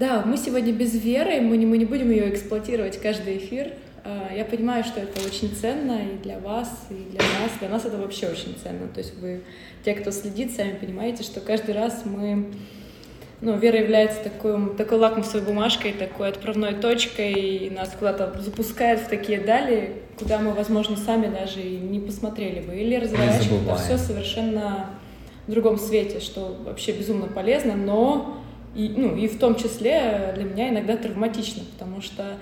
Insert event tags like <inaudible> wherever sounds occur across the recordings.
Да, мы сегодня без веры, мы не, мы не будем ее эксплуатировать каждый эфир. А, я понимаю, что это очень ценно и для вас, и для нас. Для нас это вообще очень ценно. То есть вы, те, кто следит, сами понимаете, что каждый раз мы ну, вера является такой, такой лакмусовой бумажкой, такой отправной точкой, и нас куда-то запускает в такие дали, куда мы, возможно, сами даже и не посмотрели бы. Или разворачиваем это все совершенно в другом свете, что вообще безумно полезно, но и, ну, и в том числе для меня иногда травматично, потому что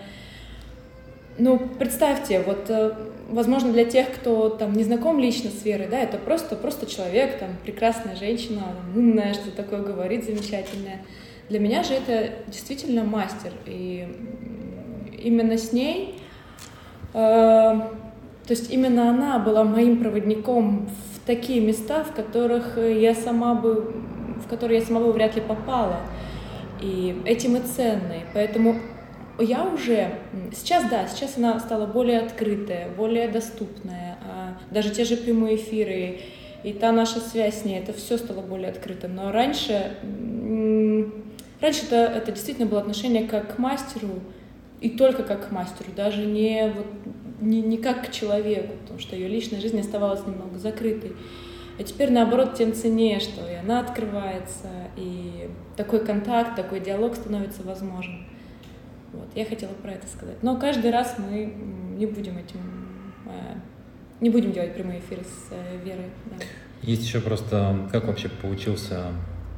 ну, представьте, вот, э, возможно, для тех, кто там не знаком лично с верой, да, это просто, просто человек, там, прекрасная женщина, умная, что такое говорит, замечательная. Для меня же это действительно мастер, и именно с ней, э, то есть именно она была моим проводником в такие места, в которых я сама бы, в которые я сама бы вряд ли попала. И этим и ценной. Поэтому я уже сейчас, да, сейчас она стала более открытая, более доступная. А даже те же прямые эфиры и та наша связь с ней, это все стало более открытым. Но раньше, раньше это, это действительно было отношение как к мастеру, и только как к мастеру, даже не, вот, не, не как к человеку, потому что ее личная жизнь оставалась немного закрытой. А теперь, наоборот, тем ценнее, что и она открывается, и такой контакт, такой диалог становится возможен. Вот, я хотела про это сказать. Но каждый раз мы не будем этим, э, не будем делать прямые эфиры с э, Верой. Да. Есть еще просто, как вообще получился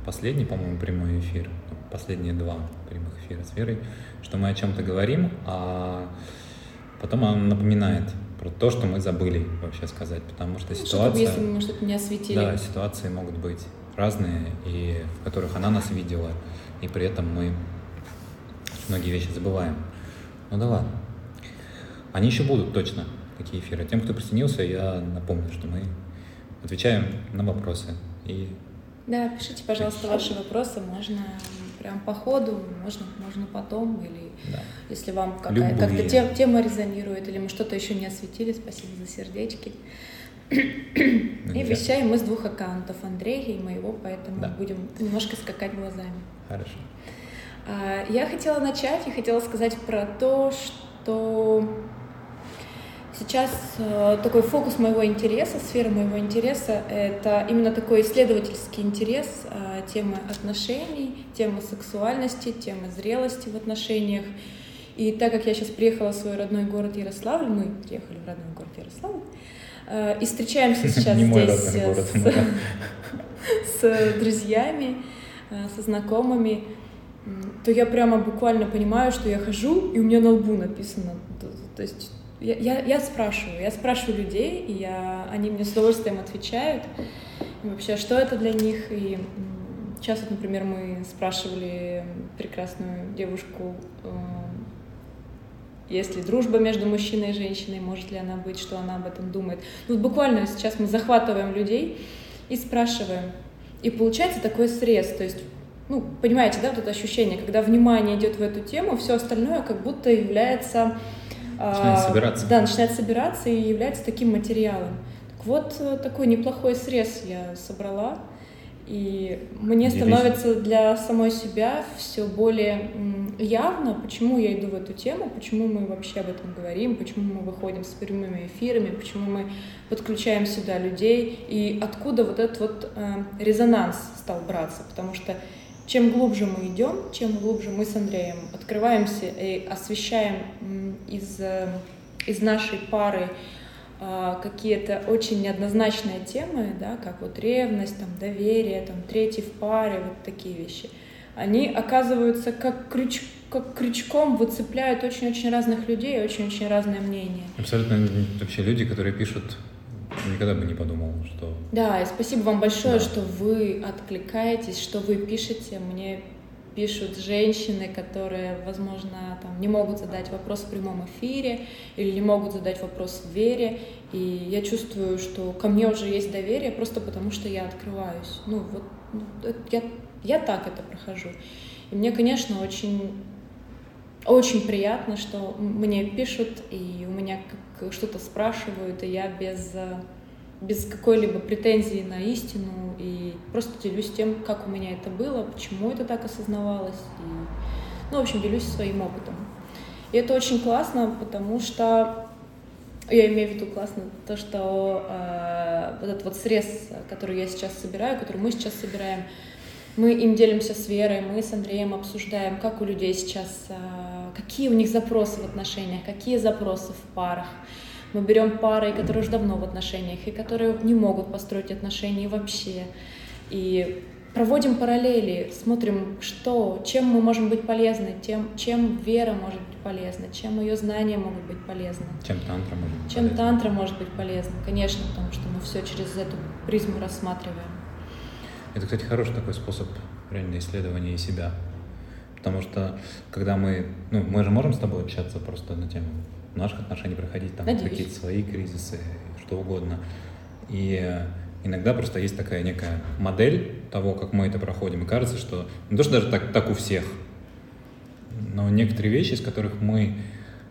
последний, по-моему, прямой эфир, последние два прямых эфира с Верой, что мы о чем-то говорим, а потом она напоминает про то, что мы забыли вообще сказать, потому что ну, ситуация... Чтобы, если мы что-то не осветили. Да, ситуации могут быть разные, и в которых она нас видела, и при этом мы многие вещи забываем. Ну да ладно. Они еще будут точно, такие эфиры. Тем, кто присоединился, я напомню, что мы отвечаем на вопросы. И... Да, пишите, пожалуйста, ваши вопросы. Можно прям по ходу, можно, можно потом, или да. если вам какая, как-то тем, тема резонирует, или мы что-то еще не осветили, спасибо за сердечки. Ну, и вещаем мы с двух аккаунтов Андрея и моего, поэтому да. будем немножко скакать глазами. Хорошо. А, я хотела начать и хотела сказать про то, что сейчас э, такой фокус моего интереса, сфера моего интереса — это именно такой исследовательский интерес а, темы отношений, темы сексуальности, темы зрелости в отношениях. И так как я сейчас приехала в свой родной город Ярославль, мы приехали в родной город Ярославль, э, и встречаемся <laughs> сейчас здесь с друзьями, э, со знакомыми, то я прямо буквально понимаю, что я хожу, и у меня на лбу написано. То есть я, я, я спрашиваю, я спрашиваю людей, и я, они мне с удовольствием отвечают. И вообще, что это для них? И сейчас, вот, например, мы спрашивали прекрасную девушку, э, есть ли дружба между мужчиной и женщиной, может ли она быть, что она об этом думает. Ну, вот буквально сейчас мы захватываем людей и спрашиваем. И получается такой срез, то есть ну, понимаете, да, вот это ощущение, когда внимание идет в эту тему, все остальное как будто является... Начинает а, собираться. Да, начинает собираться и является таким материалом. Так вот, э, такой неплохой срез я собрала. И мне становится для самой себя все более явно, почему я иду в эту тему, почему мы вообще об этом говорим, почему мы выходим с прямыми эфирами, почему мы подключаем сюда людей и откуда вот этот вот э, резонанс стал браться. Потому что чем глубже мы идем, чем глубже мы с Андреем открываемся и освещаем из, э, из нашей пары а, какие-то очень неоднозначные темы, да, как вот ревность, там, доверие, там, третий в паре, вот такие вещи, они оказываются как, крюч, как крючком выцепляют очень-очень разных людей, очень-очень разные мнения. Абсолютно вообще люди, которые пишут никогда бы не подумал, что... Да, и спасибо вам большое, да. что вы откликаетесь, что вы пишете. Мне пишут женщины, которые, возможно, там, не могут задать вопрос в прямом эфире или не могут задать вопрос в вере. И я чувствую, что ко мне уже есть доверие просто потому, что я открываюсь. Ну, вот ну, я, я так это прохожу. И мне, конечно, очень очень приятно, что мне пишут, и у меня что-то спрашивают, и я без, без какой-либо претензии на истину, и просто делюсь тем, как у меня это было, почему это так осознавалось, и Ну, в общем, делюсь своим опытом. И это очень классно, потому что я имею в виду классно то, что э, вот этот вот срез, который я сейчас собираю, который мы сейчас собираем, мы им делимся с Верой, мы с Андреем обсуждаем, как у людей сейчас, э, какие у них запросы в отношениях, какие запросы в парах. Мы берем пары, которые уже давно в отношениях, и которые не могут построить отношения вообще. И проводим параллели, смотрим, что, чем мы можем быть полезны, тем, чем вера может быть полезна, чем ее знания могут быть полезны. Чем тантра может быть Чем полезна. тантра может быть полезна, конечно, потому что мы все через эту призму рассматриваем. Это, кстати, хороший такой способ реально исследования себя. Потому что, когда мы, ну, мы же можем с тобой общаться просто на тему наших отношений, проходить там Надеюсь. какие-то свои кризисы, что угодно. И иногда просто есть такая некая модель того, как мы это проходим. И кажется, что не то, что даже так, так у всех, но некоторые вещи, из которых мы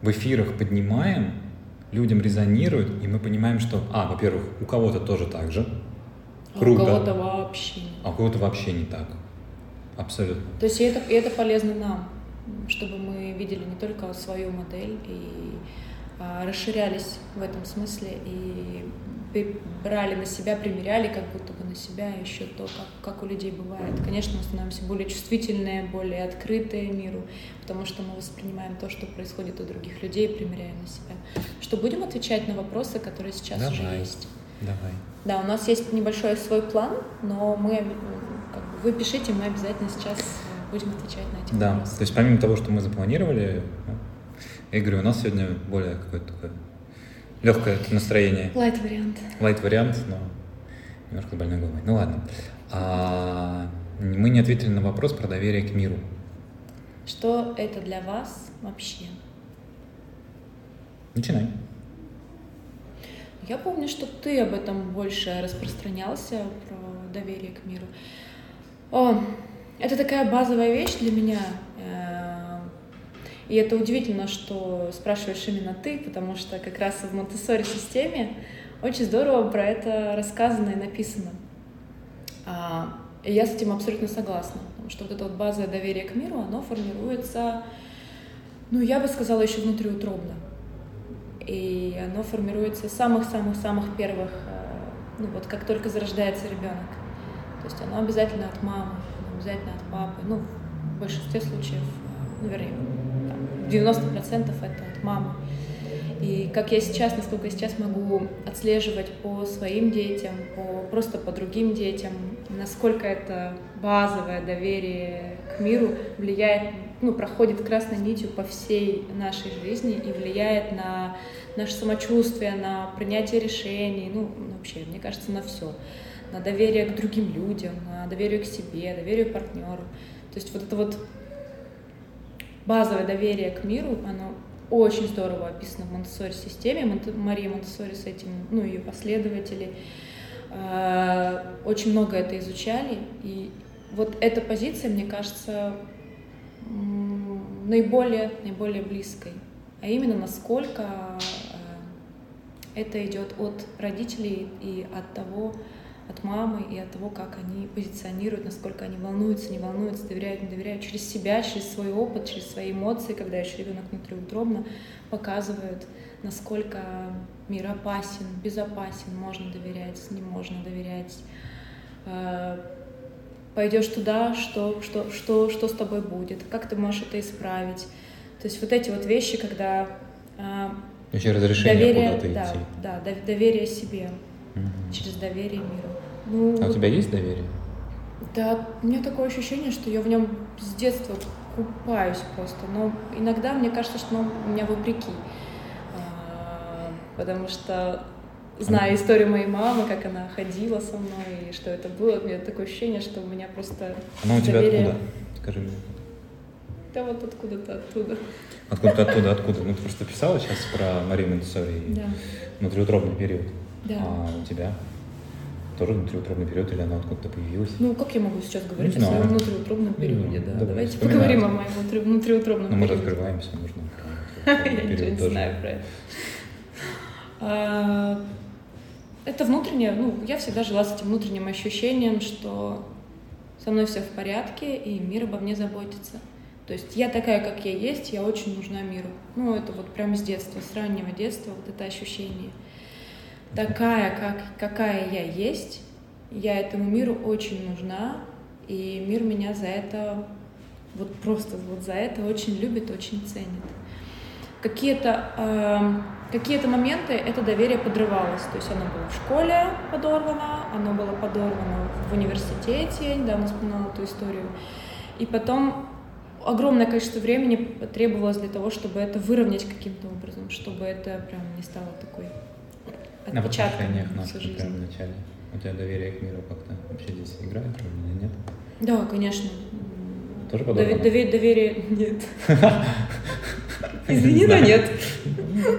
в эфирах поднимаем, людям резонируют, и мы понимаем, что, а, во-первых, у кого-то тоже так же, А Круто. у кого-то вообще а у кого-то вообще не так. Абсолютно. То есть это, это полезно нам, чтобы мы видели не только свою модель и а, расширялись в этом смысле и брали на себя, примеряли как будто бы на себя еще то, как, как у людей бывает. Конечно, мы становимся более чувствительные, более открытые миру, потому что мы воспринимаем то, что происходит у других людей, примеряем на себя. Что будем отвечать на вопросы, которые сейчас уже Давай. есть. Давай. Да, у нас есть небольшой свой план, но мы, как бы, вы пишите, мы обязательно сейчас будем отвечать на эти Да, вопросы. то есть помимо того, что мы запланировали, ну, я говорю, у нас сегодня более какое-то такое легкое настроение. Light вариант. Light вариант, но немножко больной головой. Ну ладно. А, мы не ответили на вопрос про доверие к миру. Что это для вас вообще? Начинай. Я помню, что ты об этом больше распространялся, про доверие к миру. О, это такая базовая вещь для меня. э, И это удивительно, что спрашиваешь именно ты, потому что как раз в Монтессори системе очень здорово про это рассказано и написано. А, И я с этим абсолютно согласна, потому что вот это вот базовое доверие к миру, оно формируется, ну, я бы сказала, еще внутриутробно. И оно формируется с самых-самых-самых первых, э, ну вот как только зарождается ребенок. То есть оно обязательно от мамы, обязательно от папы. Ну, в большинстве случаев, э, ну, вернее, там, 90% это от мамы. И как я сейчас, насколько я сейчас могу отслеживать по своим детям, по, просто по другим детям, насколько это базовое доверие к миру влияет, ну, проходит красной нитью по всей нашей жизни и влияет на наше самочувствие, на принятие решений, ну, вообще, мне кажется, на все. На доверие к другим людям, на доверие к себе, доверие к партнеру. То есть вот это вот базовое доверие к миру, оно очень здорово описано в Монтессори системе. Мария Монтессори с этим, ну, ее последователи, э, очень много это изучали. И вот эта позиция, мне кажется, наиболее, наиболее близкой. А именно, насколько э, это идет от родителей и от того, от мамы и от того, как они позиционируют, насколько они волнуются, не волнуются, доверяют, не доверяют, через себя, через свой опыт, через свои эмоции, когда еще ребенок внутриутробно показывают, насколько мир опасен, безопасен, можно доверять, не можно доверять. Э, Пойдешь туда, что, что, что, что с тобой будет, как ты можешь это исправить. То есть вот эти вот вещи, когда э, Еще разрешение доверие, куда-то да, идти. да, дов- доверие себе Мгм. через доверие миру. Ну, А у тебя есть доверие? да, у меня такое ощущение, что я в нем с детства купаюсь просто. Но иногда мне кажется, что у меня вопреки. А, Потому что, зная историю моей мамы, как она ходила со мной, и что это было, у меня такое ощущение, что у меня просто Оно у тебя доверие- откуда? Скажи мне. Да вот откуда-то оттуда. Откуда оттуда, откуда? Ну, ты просто писала сейчас про Марию Монтессори и Да, внутриутробный период. да. А у тебя тоже внутриутробный период или оно откуда-то появилось? Ну, как я могу сейчас говорить Не о своем внутриутробном Не периоде? Да. Давай, Давайте вспоминай. поговорим о моем внутри- внутриутробном Ну, мы же периоде. открываемся, нужно. <laughs> Я ничего не знаю про это. А, Это внутреннее, ну, я всегда жила с этим внутренним ощущением, что со мной все в порядке, и мир обо мне заботится. То есть я такая, как я есть, я очень нужна миру. Ну, это вот прям с детства, с раннего детства вот это ощущение. Такая, как, какая я есть, я этому миру очень нужна, и мир меня за это, вот просто вот за это очень любит, очень ценит. Какие-то э, какие-то моменты это доверие подрывалось. То есть оно было в школе подорвано, оно было подорвано в университете, я недавно вспоминала эту историю. И потом огромное количество времени требовалось для того, чтобы это выровнять каким-то образом, чтобы это прям не стало такой отпечатком на всю жизнь. Прямо в начале. У тебя доверие к миру как-то вообще здесь играет роль или нет? Да, конечно. Тоже подобно? Довер, доверие <laughs> нет. <laughs> Извини, но нет.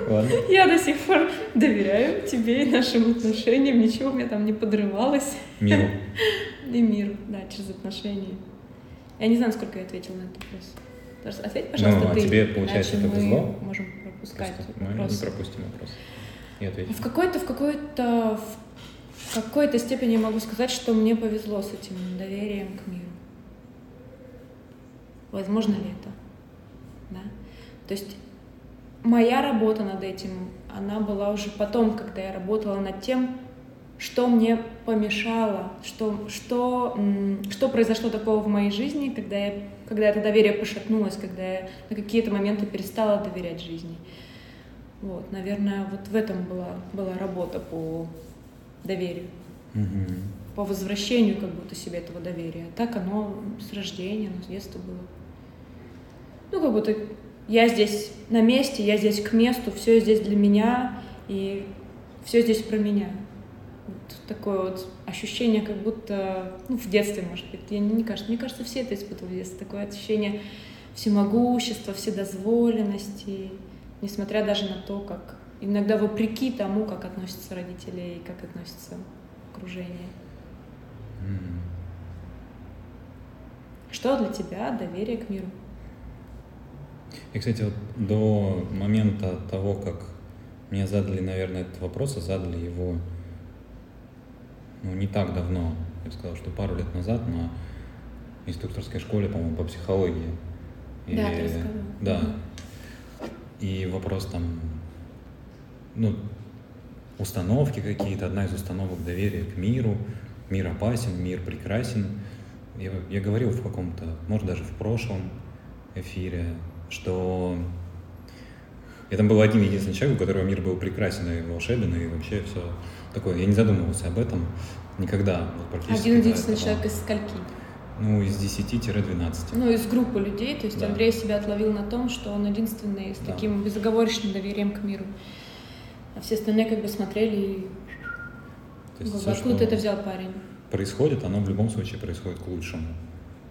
Ладно. Я до сих пор доверяю тебе и нашим отношениям, ничего у меня там не подрывалось. Миру. <laughs> И миру, да, через отношения. Я не знаю, сколько я ответила на этот вопрос. Ответь, пожалуйста, ну, а ты. тебе, получается, Иначе повезло? Можем пропускать Просто. Мы не пропустим вопрос. И ответь. В какой-то, в какой-то, в какой-то степени могу сказать, что мне повезло с этим доверием к миру. Возможно ли это? Да? То есть моя работа над этим, она была уже потом, когда я работала над тем, что мне помешало, что, что, что произошло такого в моей жизни, когда, я, когда это доверие пошатнулось, когда я на какие-то моменты перестала доверять жизни. Вот, наверное, вот в этом была, была работа по доверию, угу. по возвращению как будто себе этого доверия. Так оно с рождения, оно с детства было. Ну, как будто я здесь на месте, я здесь к месту, все здесь для меня, и все здесь про меня такое вот ощущение, как будто, ну, в детстве, может быть, я не кажется, мне кажется, все это испытывали в детстве, такое ощущение всемогущества, вседозволенности, несмотря даже на то, как иногда вопреки тому, как относятся родители и как относится окружение. Mm. Что для тебя доверие к миру? И, кстати, вот до момента того, как мне задали, наверное, этот вопрос, а задали его ну, не так давно, я бы сказал, что пару лет назад на инструкторской школе, по-моему, по психологии. И, да, ты рассказал. Да. И вопрос там, ну, установки какие-то, одна из установок доверия к миру, мир опасен, мир прекрасен. Я, я говорил в каком-то, может, даже в прошлом эфире, что я там был один единственный человек, у которого мир был прекрасен и волшебен, и вообще все такое. Я не задумывался об этом никогда. Вот практически один единственный человек из скольки? Ну, из 10-12. Ну, из группы людей. То есть да. Андрей себя отловил на том, что он единственный с да. таким безоговорочным доверием к миру. А все остальные как бы смотрели и... То есть все, Откуда это взял, парень? Происходит, оно в любом случае происходит к лучшему.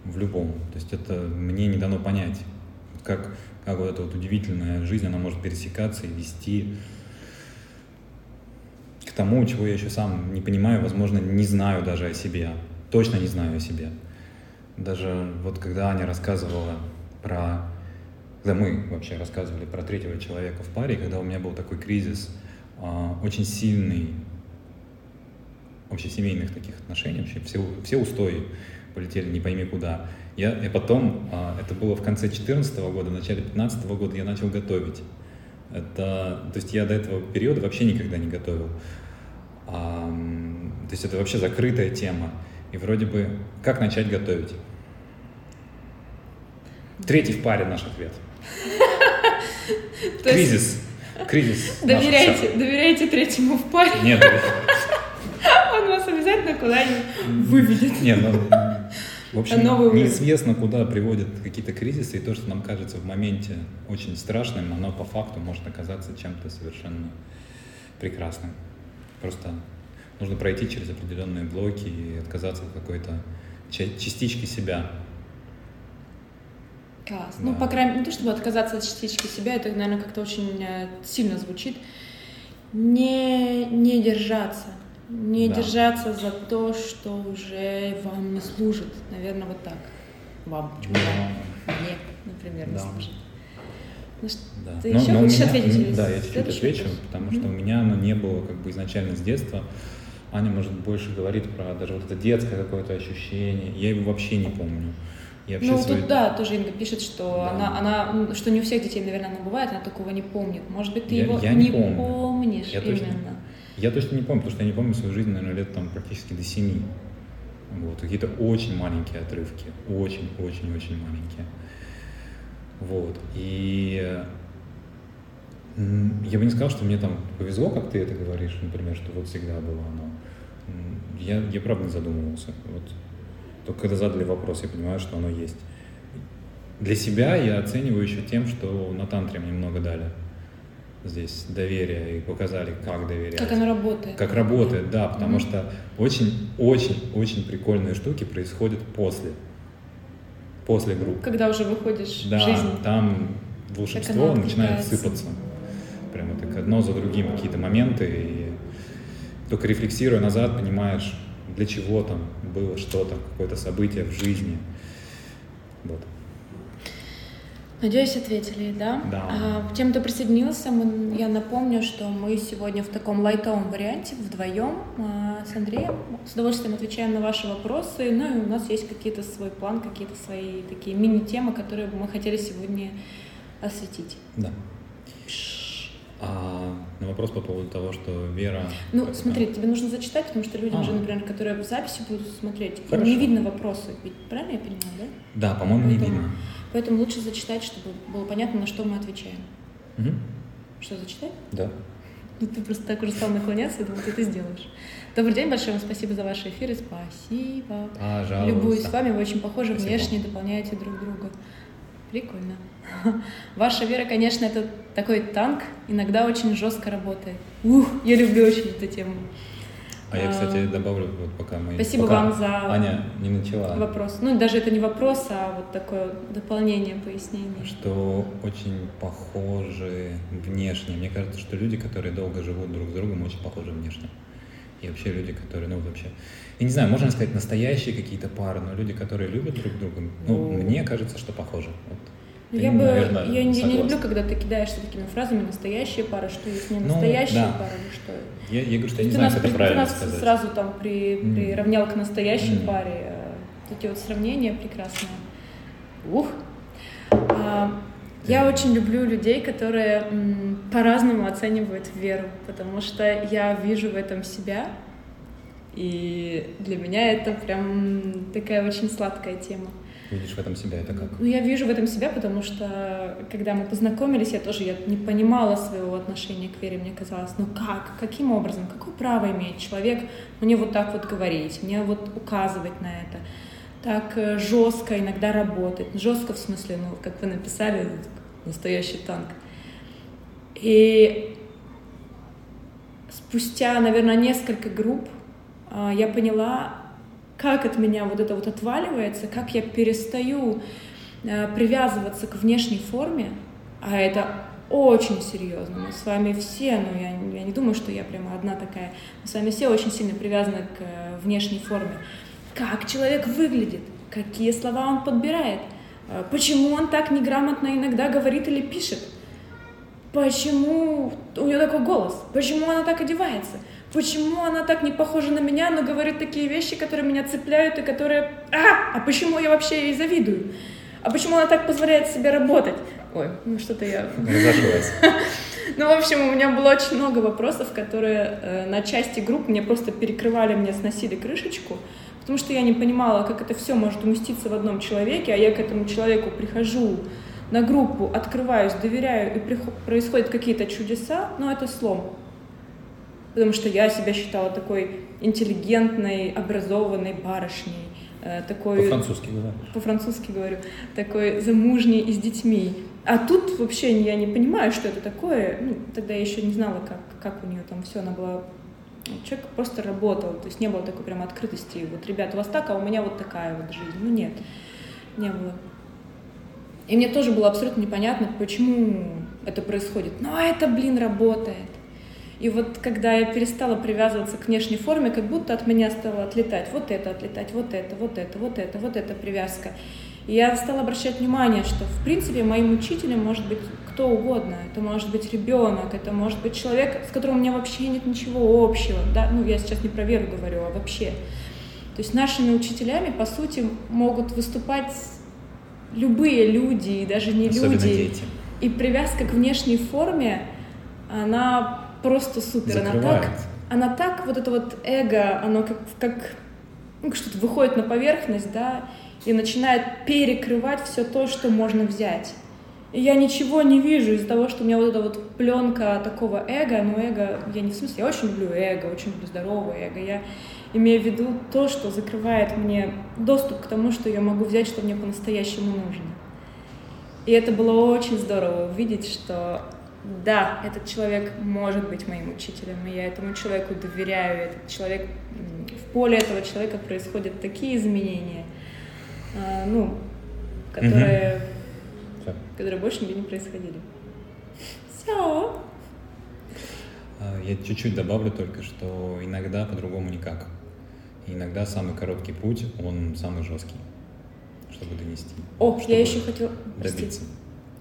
В любом. То есть это мне не дано понять. Как, как вот эта вот удивительная жизнь, она может пересекаться и вести к тому, чего я еще сам не понимаю, возможно, не знаю даже о себе. Точно не знаю о себе. Даже вот когда Аня рассказывала про... Когда мы вообще рассказывали про третьего человека в паре, когда у меня был такой кризис, э, очень сильный общесемейных таких отношений, вообще все, все устои полетели не пойми куда. Я, и потом, э, это было в конце 2014 года, в начале 2015 года, я начал готовить. Это, то есть я до этого периода вообще никогда не готовил. А, то есть это вообще закрытая тема. И вроде бы, как начать готовить? Третий в паре наш ответ. Кризис. Кризис. Доверяйте, доверяйте третьему в паре. Нет. Он вас обязательно куда-нибудь выведет. Нет, ну, в общем, неизвестно, куда приводят какие-то кризисы, и то, что нам кажется в моменте очень страшным, оно по факту может оказаться чем-то совершенно прекрасным. Просто нужно пройти через определенные блоки и отказаться от какой-то частички себя. Класс. Ну, да. Ну, по крайней мере, не то, чтобы отказаться от частички себя, это, наверное, как-то очень э, сильно звучит. Не, не держаться не да. держаться за то, что уже вам не служит. Наверное, вот так. Вам. Почему да. Мне, например, да. не служит. Ну, что, да. Ты но, еще но хочешь меня, ответить? Да, я чуть-чуть отвечу, вопрос? потому что mm-hmm. у меня оно не было как бы изначально с детства. Аня, может, больше говорит про даже вот это детское какое-то ощущение. Я его вообще не помню. И вообще Ну, свои- тут, да, тоже Инга пишет, что Да. она, она, что не у всех детей, наверное, она бывает, она такого не помнит. Может быть, ты Я- его я не не помню. помнишь Я точно- именно. Я точно не помню, потому что я не помню свою жизнь, наверное, лет там практически до семи. Вот, какие-то очень маленькие отрывки, очень-очень-очень маленькие. Вот, и я бы не сказал, что мне там повезло, как ты это говоришь, например, что вот всегда было оно. Я, я правда не задумывался. Вот. Только когда задали вопрос, я понимаю, что оно есть. Для себя я оцениваю еще тем, что на тантре мне много дали здесь доверия и показали, как доверять. Как оно работает. Как работает, да, потому Мгм. что очень-очень-очень прикольные штуки происходят после. После группы. Когда уже выходишь Да, в жизнь. там Как волшебство начинает сыпаться. Прямо так одно за другим какие-то моменты. И только рефлексируя назад, понимаешь, для чего там было что-то, какое-то событие в жизни. Вот. Надеюсь, ответили, да? Да. А, тем, кто присоединился, мы- я напомню, что мы сегодня в таком лайтовом варианте вдвоем а, с Андреем. С удовольствием отвечаем на ваши вопросы. Ну и у нас есть какие-то свой план, какие-то свои такие мини-темы, которые мы хотели сегодня осветить. Да. А на вопрос по поводу того, что Вера... Ну, смотри, тебе нужно зачитать, потому что людям А. же, например, которые в записи будут смотреть, Хорошо. не видно вопросы. Ведь правильно я понимаю, да? Да, по-моему, не видно. Поэтому лучше зачитать, чтобы было понятно, на что мы отвечаем. Мгм. Что, зачитать? Да. Ну, ты просто так уже стал наклоняться, я думаю, ты это сделаешь. Добрый день, большое вам спасибо за ваши эфиры, спасибо. Пожалуйста. Любуюсь с вами, вы очень похожи Спасибо. внешне, дополняете друг друга. Прикольно. Ваша вера, конечно, это такой танк, иногда очень жестко работает. Ух, я люблю очень эту тему. А я, кстати, добавлю, вот пока мы... Спасибо пока вам за Аня не начала. вопрос. Ну, даже это не вопрос, а вот такое дополнение, пояснение. Что очень похожи внешне. Мне кажется, что люди, которые долго живут друг с другом, очень похожи внешне. И вообще люди, которые, ну, вообще... Я не знаю, можно сказать, настоящие какие-то пары, но люди, которые любят друг друга, ну, Ну. мне кажется, что похожи. Вот. Ну, Ты, я бы, наверное, я, не- не люблю, когда ты кидаешься такими фразами «настоящие пары», что есть не Ну, настоящие да. пары, ну что. Я, я говорю, что я не знаю, нас, как это правильно ты нас сказать. сразу там при, М. приравнял к настоящей М. паре. э, Эти вот сравнения прекрасные. Ух! А, я Да. очень люблю людей, которые по-разному оценивают веру, потому что я вижу в этом себя, и для меня это прям такая очень сладкая тема. Видишь в этом себя, это как? Ну, я вижу в этом себя, потому что, когда мы познакомились, я тоже я не понимала своего отношения к вере. Мне казалось, ну как, каким образом, какое право имеет человек мне вот так вот говорить, мне вот указывать на это, так э, жестко иногда работать. Жестко в смысле, ну, как вы написали, настоящий танк. И спустя, наверное, несколько групп а, я поняла, как от меня вот это вот отваливается, как я перестаю а, привязываться к внешней форме, а это очень серьезно. Мы с вами все, ну я, я не думаю, что я прямо одна такая, мы с вами все очень сильно привязаны к э, внешней форме. Как человек выглядит, какие слова он подбирает, а, почему он так неграмотно иногда говорит или пишет, почему у нее такой голос, почему она так одевается, почему она так не похожа на меня, но говорит такие вещи, которые меня цепляют и которые... А, а почему я вообще ей завидую? А почему она так позволяет себе работать? Ой, ну что-то я... <laughs> Разошлась. <laughs> Ну, в общем, у меня было очень много вопросов, которые э, на части групп мне просто перекрывали, мне сносили крышечку, потому что я не понимала, как это все может уместиться в одном человеке, а я к этому человеку прихожу на группу, открываюсь, доверяю, и происходят какие-то чудеса, но это слом. Потому что я себя считала такой интеллигентной, образованной барышней, э, такой По-французски говоришь. по-французски говорю, такой замужней и с детьми. А тут вообще я не понимаю, что это такое. Ну, тогда я еще не знала, как, как у нее там все. Она была... Человек просто работал, то есть не было такой прям открытости. Вот, ребят, у вас так, а у меня вот такая вот жизнь. Ну, нет, не было. И мне тоже было абсолютно непонятно, почему это происходит. Но это, блин, работает. И вот когда я перестала привязываться к внешней форме, как будто от меня стало отлетать вот это, отлетать вот это, вот это, вот это, вот эта привязка. И я стала обращать внимание, что в принципе моим учителем может быть кто угодно. Это может быть ребенок, это может быть человек, с которым у меня вообще нет ничего общего. Да? Ну, я сейчас не про веру говорю, а вообще. То есть нашими учителями, по сути, могут выступать любые люди, и даже не Особенно люди, дети. и привязка к внешней форме, она просто супер. Она Закрывает. так, она так, вот это вот эго, оно как, как ну, что-то выходит на поверхность, да, и начинает перекрывать все то, что можно взять. И я ничего не вижу из-за того, что у меня вот эта вот пленка такого эго, но эго, я не в смысле, я очень люблю эго, очень люблю здоровое эго, я имею в виду то, что закрывает мне доступ к тому, что я могу взять, что мне по-настоящему нужно. И это было очень здорово увидеть, что да, этот человек может быть моим учителем, и я этому человеку доверяю, этот человек, в поле этого человека происходят такие изменения, а, ну, которые, Всё. которые больше нигде не происходили. Все. А, Я чуть-чуть добавлю только, что иногда по-другому никак. Иногда самый короткий путь, он самый жесткий, чтобы донести. О, чтобы я еще хотела... добиться. Простите.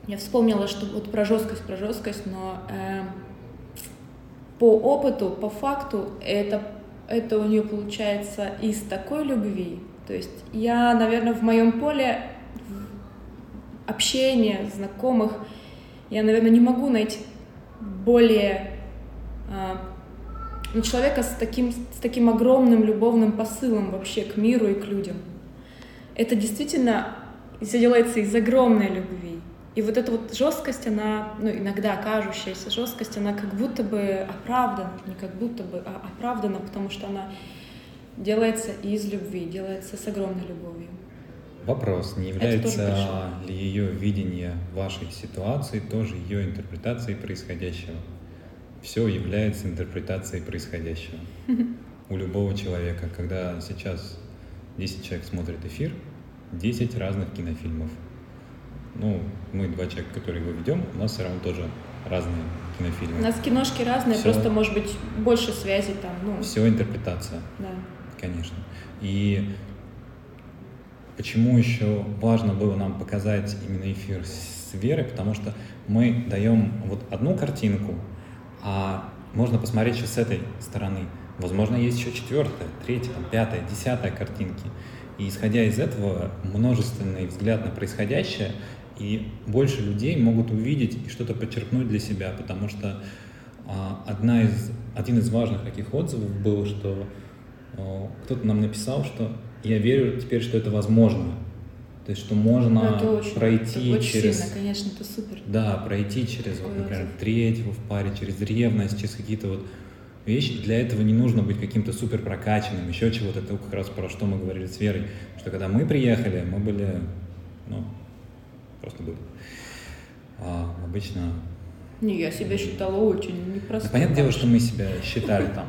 Я вспомнила, что вот про жесткость, про жесткость, но э, по опыту, по факту, это, это у нее получается из такой любви. То есть я, наверное, в моем поле общения, знакомых, я, наверное, не могу найти более а, ну, человека с таким, с таким огромным любовным посылом вообще к миру и к людям. Это действительно делается из огромной любви. И вот эта вот жесткость, она, ну, иногда кажущаяся жесткость, она как будто бы оправдана, не как будто бы, а оправдана, потому что она делается из любви, делается с огромной любовью. Вопрос, не является ли ее видение вашей ситуации тоже ее интерпретацией происходящего? Все является интерпретацией происходящего. <laughs> У любого человека, когда сейчас 10 человек смотрит эфир, 10 разных кинофильмов. Ну, мы два человека, которые его ведем, у нас все равно тоже разные кинофильмы. У нас киношки разные, Всё. просто может быть больше связей там, ну, Все интерпретация. да. Конечно. И почему еще важно было нам показать именно эфир с Верой, потому что мы даем вот одну картинку, а можно посмотреть еще с этой стороны. Возможно, есть еще четвертая, третья, там, пятая, десятая картинки. И исходя из этого, множественный взгляд на происходящее, и больше людей могут увидеть и что-то подчеркнуть для себя, потому что а, одна из, один из важных таких отзывов был, что а, кто-то нам написал, что я верю теперь, что это возможно. То есть, что можно Ну, это очень, пройти это очень через... сильно, конечно, это супер. Да, пройти через, вот, например, отзыв. третьего в паре, через ревность, через какие-то вот вещи. Для этого не нужно быть каким-то супер прокачанным, еще чего-то. Это как раз про что мы говорили с Верой, что когда мы приехали, мы были, ну, просто были. А обычно... Не, я себя считала очень Да, непростой. понятное дело, что мы себя считали там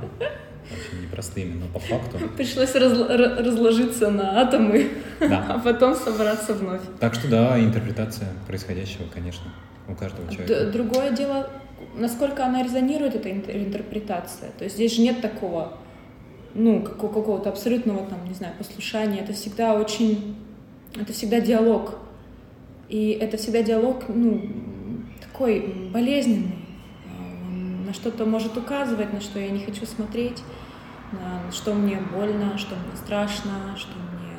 очень непростыми, но по факту... <laughs> Пришлось разл- р- разложиться на атомы, Да. <laughs> а потом собраться вновь. Так что да, интерпретация происходящего, конечно, у каждого Д- человека. Другое дело, насколько она резонирует, эта интер- интерпретация. То есть здесь же нет такого, ну, како- какого-то абсолютного, там, не знаю, послушания. Это всегда очень, это всегда диалог. И это всегда диалог, ну, такой болезненный. Он на что-то может указывать, на что я не хочу смотреть, на что мне больно, что мне страшно, что мне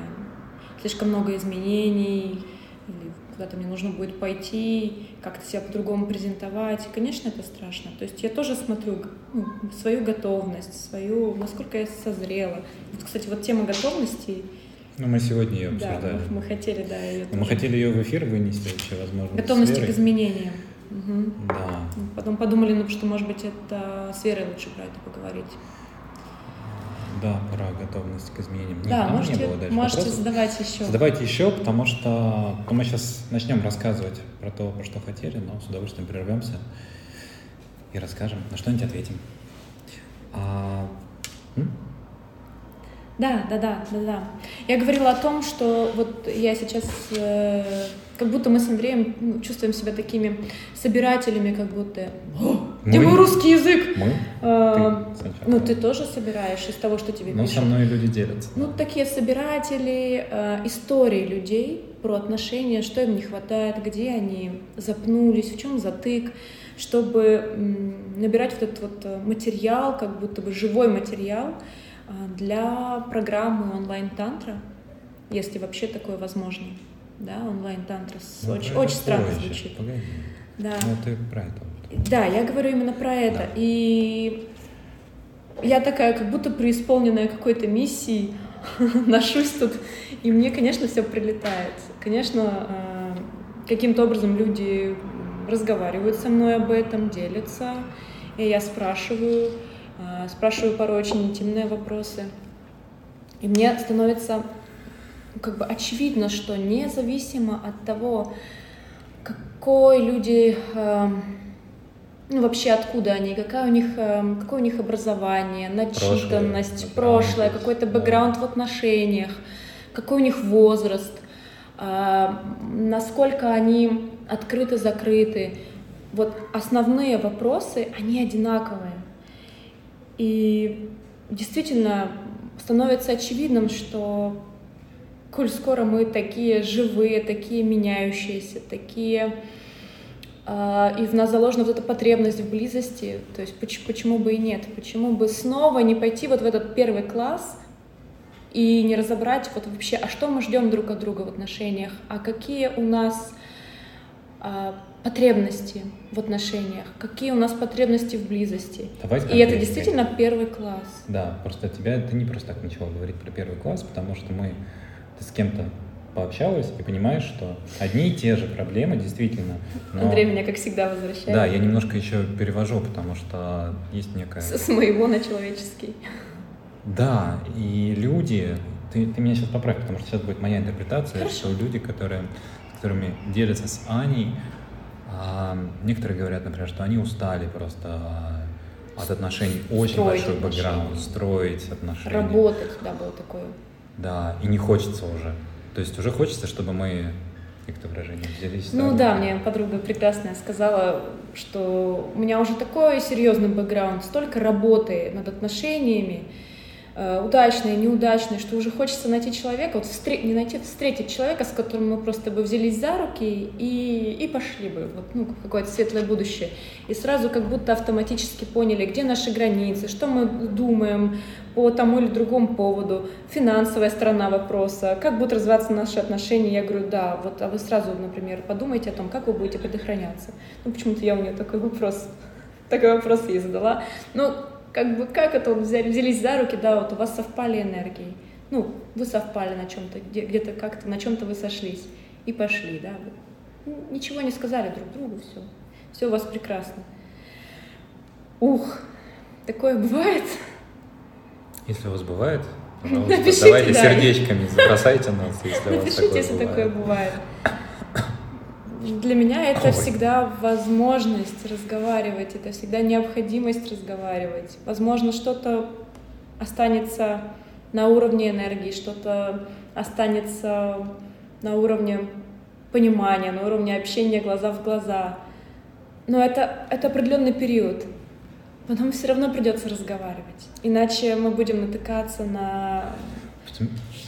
слишком много изменений, или куда-то мне нужно будет пойти, как-то себя по-другому презентовать. И, конечно, это страшно. То есть я тоже смотрю ну, свою готовность, свою, насколько я созрела. Вот, кстати, вот тема готовности, Ну, мы сегодня ее да, обсуждали. мы, мы хотели, да, ее Но мы хотели ее в эфир вынести вообще, возможно, с Готовности к изменениям. Мгм. Да. Потом подумали, ну, что, может быть, это с Верой лучше про это поговорить. Да, про готовность к изменениям. Нет, да, можете, не было дальше можете вопросов. задавать еще. Задавайте еще, потому что то мы сейчас начнем рассказывать про то, про что хотели, но с удовольствием прервемся и расскажем, на что-нибудь ответим. А, м? Да, да, да, да, да. Я говорила о том, что вот я сейчас, э, как будто мы с Андреем ну, чувствуем себя такими собирателями, как будто. «О, Где мой русский язык? Мы? Э, Ты сначала. ну, ты тоже собираешь из того, что тебе Но пишут. со мной люди делятся. Ну, такие собиратели э, истории людей про отношения, что им не хватает, где они запнулись, в чем затык, чтобы м, набирать вот этот вот э, материал, как будто бы живой материал для программы онлайн-тантра, если вообще такое возможно. да, онлайн-тантра. Ну, очень, очень странно позже. звучит. Погоди. Да. Ну, ты про это. Да, я говорю именно про это. Да. И я такая, как будто преисполненная какой-то миссией, <laughs> ношусь тут, и мне, конечно, все прилетает. Конечно, э, каким-то образом люди разговаривают со мной об этом, делятся, и я спрашиваю, спрашиваю порой очень интимные вопросы. И мне становится как бы очевидно, что независимо от того, какой люди, эм, ну вообще откуда они, какая у них, эм, какое у них образование, начитанность, прошлое, прошлое какой-то бэкграунд в отношениях, какой у них возраст, насколько они открыты, закрыты. Вот основные вопросы, они одинаковые. И действительно становится очевидным, что коль скоро мы такие живые, такие меняющиеся, такие... Э, и в нас заложена вот эта потребность в близости, то есть почему, почему бы и нет, почему бы снова не пойти вот в этот первый класс и не разобрать вот вообще, а что мы ждем друг от друга в отношениях, а какие у нас э, потребности в отношениях, какие у нас потребности в близости. Давай и это действительно первый класс. Да, просто тебя ты не просто так начала говорить про первый класс, потому что мы ты с кем-то пообщалась и понимаешь, что одни и те же проблемы действительно. Но... Андрей меня, как всегда, возвращает. Да, я немножко еще перевожу, потому что есть некая... С, с моего на человеческий. Да, и люди... Ты, ты меня сейчас поправь, потому что сейчас будет моя интерпретация, Хорошо. что люди, которые, которыми делятся с Аней, а, некоторые говорят, например, что они устали просто от отношений, очень строить большой бэкграунд, строить отношения. Работать, да, было такое. Да, и не хочется уже. То есть уже хочется, чтобы мы, как то выражение, взялись. Ну да, мне подруга прекрасная сказала, что у меня уже такой серьезный бэкграунд, столько работы над отношениями, удачные, неудачные, что уже хочется найти человека, вот встр... не найти, встретить человека, с которым мы просто бы взялись за руки и, и пошли бы вот, ну, какое-то светлое будущее. И сразу как будто автоматически поняли, где наши границы, что мы думаем по тому или другому поводу, финансовая сторона вопроса, как будут развиваться наши отношения. Я говорю, да, вот, а вы сразу, например, подумайте о том, как вы будете предохраняться. Ну, почему-то я у нее такой вопрос, <laughs> такой вопрос ей задала. Ну, как бы как это вот взяли, взялись за руки, да, вот у вас совпали энергии. Ну, вы совпали на чем-то, где-то как-то на чем-то вы сошлись и пошли, да. Вы ничего не сказали друг другу, все. Все у вас прекрасно. Ух, такое бывает. Если у вас бывает, <laughs> пожалуйста, Напишите, давайте да. сердечками забросайте нас, если Напишите, у вас такое если бывает. такое бывает. Для меня это Ой. всегда возможность разговаривать, это всегда необходимость разговаривать. Возможно, что-то останется на уровне энергии, что-то останется на уровне понимания, на уровне общения глаза в глаза. Но это, это определенный период. Потом все равно придется разговаривать. Иначе мы будем натыкаться на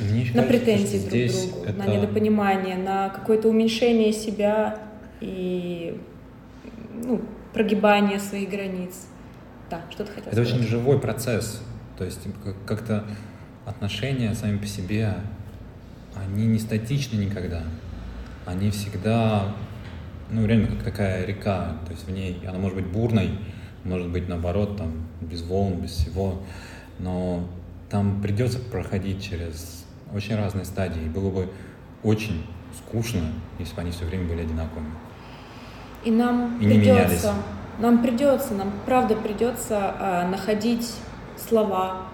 мне на кажется, претензии друг к другу, это... на недопонимание, на какое-то уменьшение себя и ну, прогибание своих границ. Да, что ты хотел Это сказать? очень живой процесс. То есть как-то отношения сами по себе, они не статичны никогда. Они всегда, ну, реально как такая река. То есть в ней, она может быть бурной, может быть наоборот, там, без волн, без всего. Но там придется проходить через очень разные стадии. И было бы очень скучно, если бы они все время были одинаковыми. И нам и придется, нам придется, нам правда придется а, находить слова,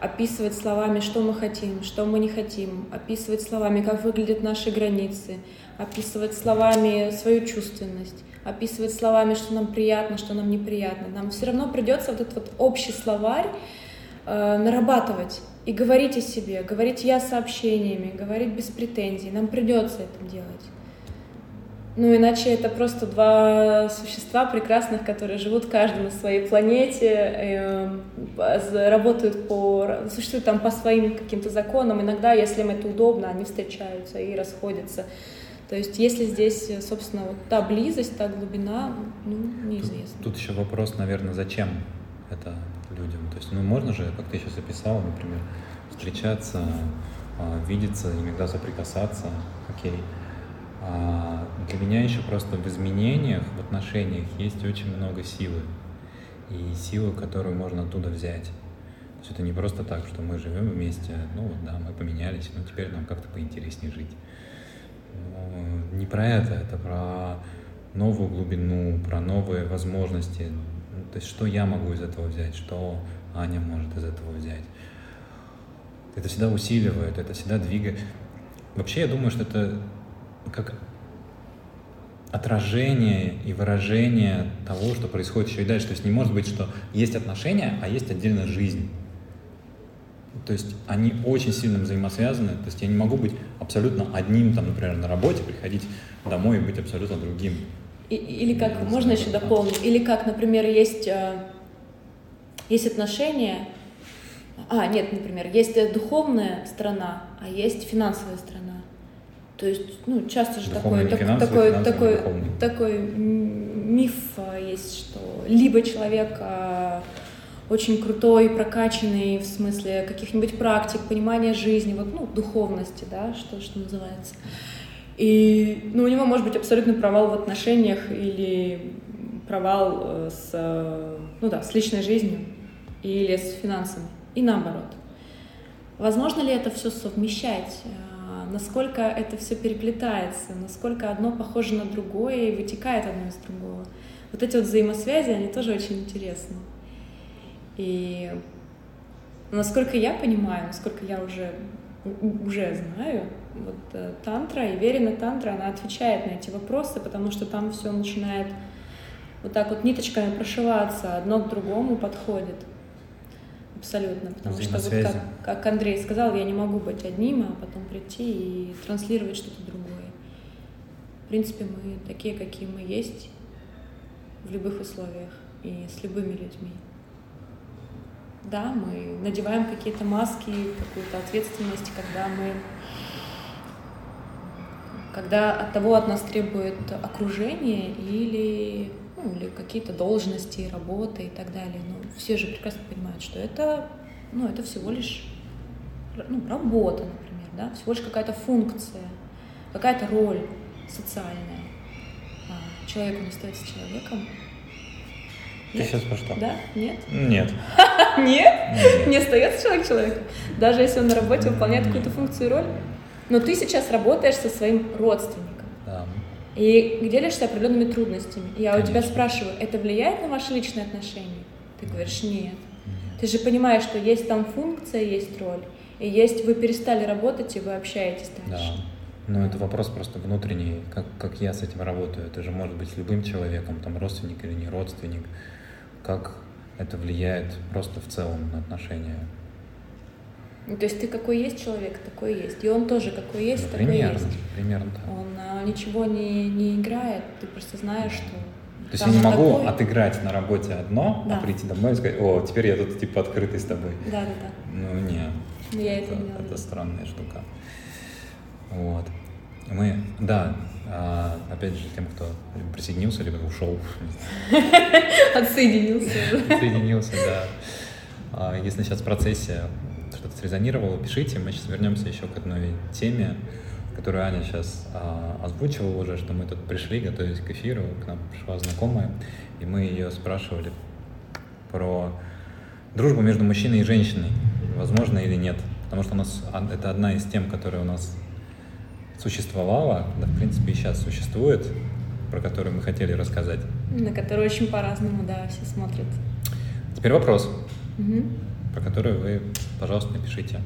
описывать словами, что мы хотим, что мы не хотим, описывать словами, как выглядят наши границы, описывать словами свою чувственность, описывать словами, что нам приятно, что нам неприятно. Нам все равно придется вот этот вот общий словарь э, нарабатывать и говорить о себе, говорить я сообщениями, говорить без претензий. Нам придется это делать. Ну, иначе это просто два существа прекрасных, которые живут каждый на своей планете, э, работают по, существуют там по своим каким-то законам. Иногда, если им это удобно, они встречаются и расходятся. То есть, если здесь, собственно, вот та близость, та глубина, ну, неизвестно. Тут, тут еще вопрос, наверное, зачем это людям. То есть, ну, можно же, как ты сейчас описала, например, встречаться, а, видеться, иногда соприкасаться, окей. А для меня еще просто в изменениях, в отношениях есть очень много силы. И силы, которую можно оттуда взять. То есть это не просто так, что мы живем вместе, ну вот да, мы поменялись, но теперь нам как-то поинтереснее жить. Но не про это, это про новую глубину, про новые возможности. То есть что я могу из этого взять, что Аня может из этого взять. Это всегда усиливает, это всегда двигает. Вообще я думаю, что это как отражение и выражение того, что происходит еще и дальше. То есть не может быть, что есть отношения, а есть отдельно жизнь. То есть они очень сильно взаимосвязаны. То есть я не могу быть абсолютно одним, там, например, на работе, приходить домой и быть абсолютно другим. И, или как, можно еще дополнить, или как, например, есть, э, есть отношения, а, нет, например, есть духовная сторона, а есть финансовая сторона. То есть, ну, часто же такой, так, такой, такой, такой миф а, есть, что либо человек очень крутой, прокачанный в смысле каких-нибудь практик, понимания жизни, вот, ну, духовности, да, что, что называется. И, ну, у него может быть абсолютный провал в отношениях или провал э, с, э, ну да, с личной жизнью или с финансами, и наоборот. Возможно ли это все совмещать? насколько это все переплетается, насколько одно похоже на другое и вытекает одно из другого. Вот эти вот взаимосвязи, они тоже очень интересны. И насколько я понимаю, насколько я уже, уже знаю, вот э, тантра и верена тантра, она отвечает на эти вопросы, потому что там все начинает вот так вот ниточками прошиваться, одно к другому подходит. Абсолютно, потому что, вот как, как Андрей сказал, я не могу быть одним, а потом прийти и транслировать что-то другое. В принципе, мы такие, какие мы есть в любых условиях и с любыми людьми. Да, мы надеваем какие-то маски, какую-то ответственность, когда мы когда от того от нас требует окружение или ну, или какие-то должности, работы и так далее. Но все же прекрасно понимают, что это, ну, это всего лишь ну, работа, например, да, всего лишь какая-то функция, какая-то роль социальная. А человек он остается человеком. Ты Нет? сейчас про что? Да? Нет? <laughs> Нет. Нет? Не остается человек человеком? Даже если он на работе выполняет какую-то функцию и роль? Но ты сейчас работаешь со своим родственником и делишься определенными трудностями. Я Конечно. у тебя спрашиваю, это влияет на ваши личные отношения? Ты говоришь, нет. нет. Ты же понимаешь, что есть там функция, есть роль. И есть, вы перестали работать, и вы общаетесь дальше. Да. Ну, это вопрос просто внутренний, как, как я с этим работаю. Это же может быть с любым человеком, там, родственник или не родственник. Как это влияет просто в целом на отношения ну, то есть ты какой есть человек, такой есть. И он тоже какой есть, ну, такой примерно, есть. Примерно так. Он а, ничего не, не играет, ты просто знаешь, что... То есть я не могу такой... отыграть на работе одно, а да. а прийти домой и сказать, о, теперь я тут типа открытый с тобой. Да, да, да. Ну, не. Ну, я это, это не Это странная штука. Вот. Мы, да, а, опять же, тем, кто присоединился, либо ушел. <laughs> Отсоединился. Отсоединился, да. А, если сейчас в процессе что-то срезонировало, пишите. Мы сейчас вернемся еще к одной теме, которую Аня сейчас а, озвучивала уже, что мы тут пришли, готовились к эфиру, к нам пришла знакомая, и мы ее спрашивали про дружбу между мужчиной и женщиной, возможно или нет. Потому что у нас это одна из тем, которая у нас существовала, да, в принципе, и сейчас существует, про которую мы хотели рассказать. На которую очень по-разному, да, все смотрят. Теперь вопрос. Угу про которые вы, пожалуйста, напишите.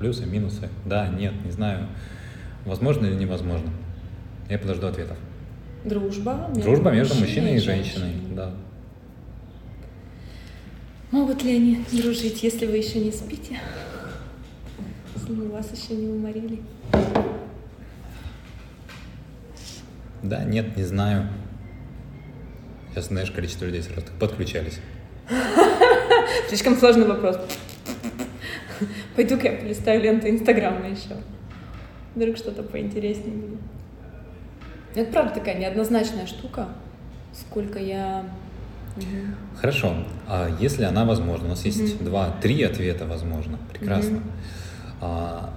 Плюсы, минусы, да, нет, не знаю. Возможно или невозможно. Я подожду ответов. Дружба между, Дружба между мужчиной и женщиной, женщиной, да. Могут ли они дружить, если вы еще не спите? Если вас еще не уморили? Да, нет, не знаю. Сейчас, знаешь, количество людей сразу подключались. <laughs> <laughs> Слишком сложный вопрос. Пойду-ка я полистаю ленту Инстаграма еще. Вдруг что-то поинтереснее будет. Это правда такая неоднозначная штука. Сколько я... Хорошо. А если она возможна? У нас есть угу. два, три ответа возможно. Прекрасно. Угу. А,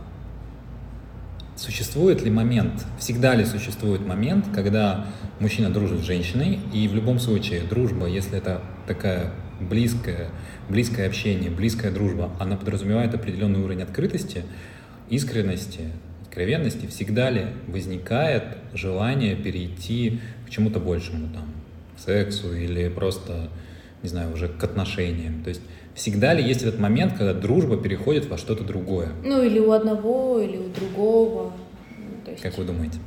существует ли момент, всегда ли существует момент, когда мужчина дружит с женщиной, и в любом случае дружба, если это такая близкая, близкое общение, близкая дружба, она подразумевает определенный уровень открытости, искренности, откровенности, всегда ли возникает желание перейти к чему-то большему, там, к сексу или просто, не знаю, уже к отношениям. То есть всегда ли есть этот момент, когда дружба переходит во что-то другое? Ну, или у одного, или у другого. Ну, то есть... Как вы думаете?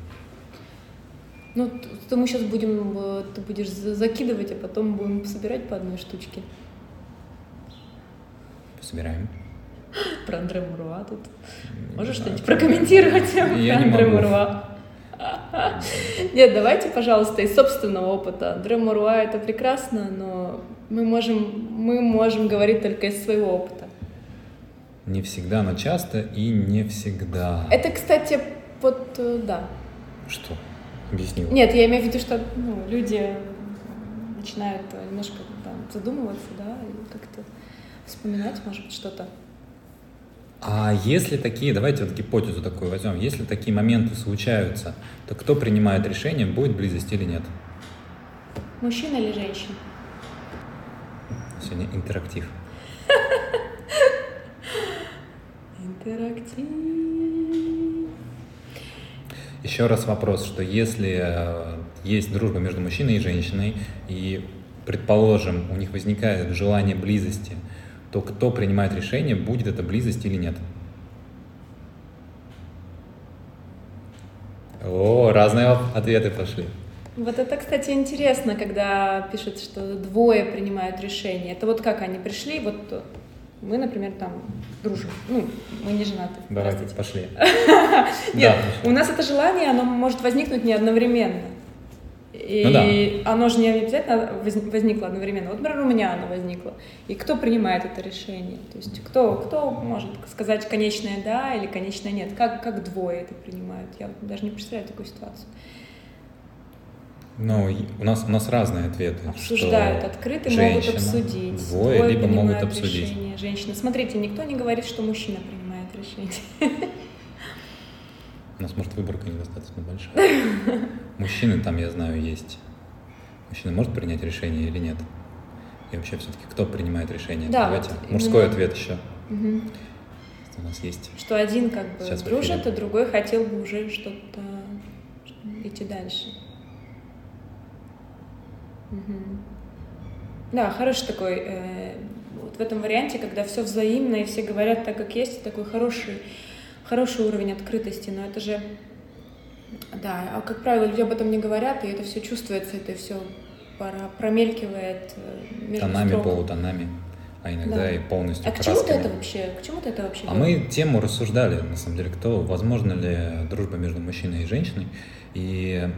Ну, то мы сейчас будем, э, ты будешь закидывать, а потом будем собирать по одной штучке. Собираем. <gasps> Про Андре Муруа тут. Можешь что-нибудь прокомментировать Я про не Андре могу. Муруа? Нет, давайте, пожалуйста, из собственного опыта. Андре Муруа — это прекрасно, но мы можем, мы можем говорить только из своего опыта. Не всегда, но часто и не всегда. Это, кстати, вот, э, да. Что? Объяснил. Нет, я имею в виду, что ну, люди начинают немножко там, задумываться, да, и как-то вспоминать, может быть, что-то. А если такие, давайте вот гипотезу такую возьмем, если такие моменты случаются, то кто принимает решение, будет близость или нет? Мужчина или женщина? Сегодня интерактив. <laughs> Интерактив. Еще раз вопрос, что если э, есть дружба между мужчиной и женщиной, и, предположим, у них возникает желание близости, то кто принимает решение, будет это близость или нет? О, разные ответы пошли. Вот это, кстати, интересно, когда пишут, что двое принимают решение. Это вот как они пришли, вот мы, например, там дружим. Ну, мы не женаты. Давайте, пошли. <laughs> Нет, у нас это желание, оно может возникнуть не одновременно. И Ну да. оно же не обязательно воз- возникло одновременно. Вот, например, у меня оно возникло. И кто принимает это решение? То есть кто, кто может сказать конечное да или конечное нет? Как, как двое это принимают? Я даже не представляю такую ситуацию. Ну, у нас, у нас разные ответы. Обсуждают открыто, могут женщина, обсудить. Двое, либо могут обсудить. решение. Женщина. Смотрите, никто не говорит, что мужчина принимает решение. У нас, может, выборка недостаточно большая. Мужчины там, я знаю, есть. Мужчина может принять решение или нет? И вообще все-таки кто принимает решение? Да, Давайте. вот Мужской именно. ответ еще. Мгм. У нас есть. Что один как бы Сейчас дружит, а другой хотел бы уже что-то идти дальше. Мгм. Да, хороший такой, э, вот в этом варианте, когда все взаимно и все говорят так, как есть, такой хороший, хороший уровень открытости, но это же, да, а как правило, люди об этом не говорят, и это все чувствуется, это все промелькивает э, между Тонами, строк. полутонами, а иногда Да. и полностью А к чему ты это вообще, к чему ты это вообще А говоришь? мы тему рассуждали, на самом деле, кто, возможно ли дружба между мужчиной и женщиной. И